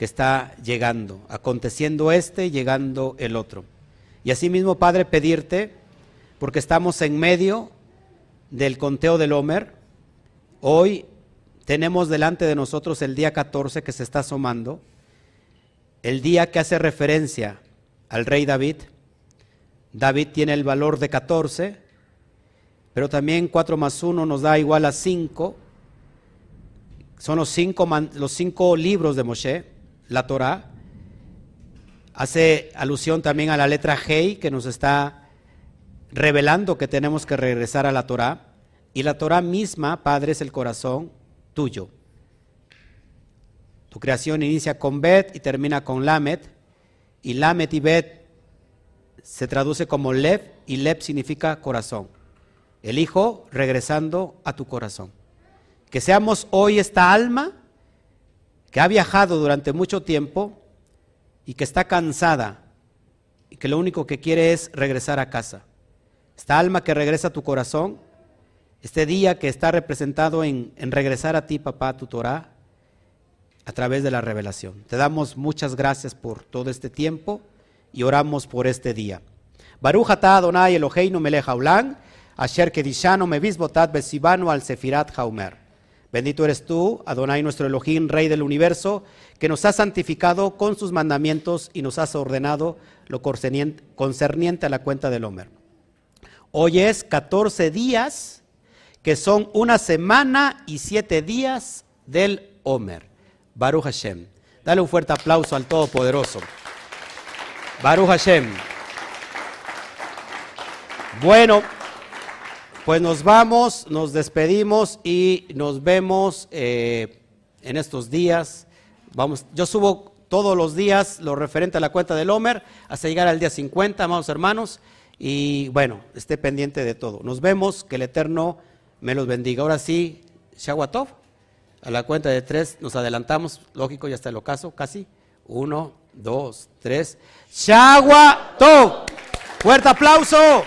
que está llegando, aconteciendo este, llegando el otro. Y asimismo, Padre, pedirte, porque estamos en medio del conteo del Homer, hoy tenemos delante de nosotros el día 14 que se está asomando, el día que hace referencia al rey David. David tiene el valor de 14, pero también 4 más 1 nos da igual a 5. Son los cinco, los cinco libros de Moshe la Torah. Hace alusión también a la letra Hei que nos está revelando que tenemos que regresar a la Torah. Y la Torah misma, Padre, es el corazón tuyo. Tu creación inicia con Bet y termina con Lamet. Y Lamet y Bet se traduce como Lev y Lev significa corazón. El Hijo regresando a tu corazón. Que seamos hoy esta alma que ha viajado durante mucho tiempo y que está cansada y que lo único que quiere es regresar a casa. Esta alma que regresa a tu corazón, este día que está representado en, regresar a ti, papá, a tu Torah, a través de la revelación. Te damos muchas gracias por todo este tiempo y oramos por este día. Baruch atah Adonai Eloheinu melech haolam, asher kedishanu mevisbotat besibanu al sefirat haumer. Bendito eres tú, Adonai nuestro Elohim, Rey del universo, que nos has santificado con sus mandamientos y nos has ordenado lo concerniente a la cuenta del Homer. Hoy es 14 días, que son una semana y siete días del Homer. Baruch Hashem. Dale un fuerte aplauso al Todopoderoso. Baruch Hashem. Bueno. Pues nos vamos, nos despedimos y nos vemos eh, en estos días. Vamos, yo subo todos los días lo referente a la cuenta del Homer hasta llegar al día 50, amados hermanos. Y bueno, esté pendiente de todo. Nos vemos, que el Eterno me los bendiga. Ahora sí, Shawatov, a la cuenta de tres nos adelantamos, lógico, ya está el ocaso, casi. Uno, dos, tres. Shawatov. Fuerte aplauso.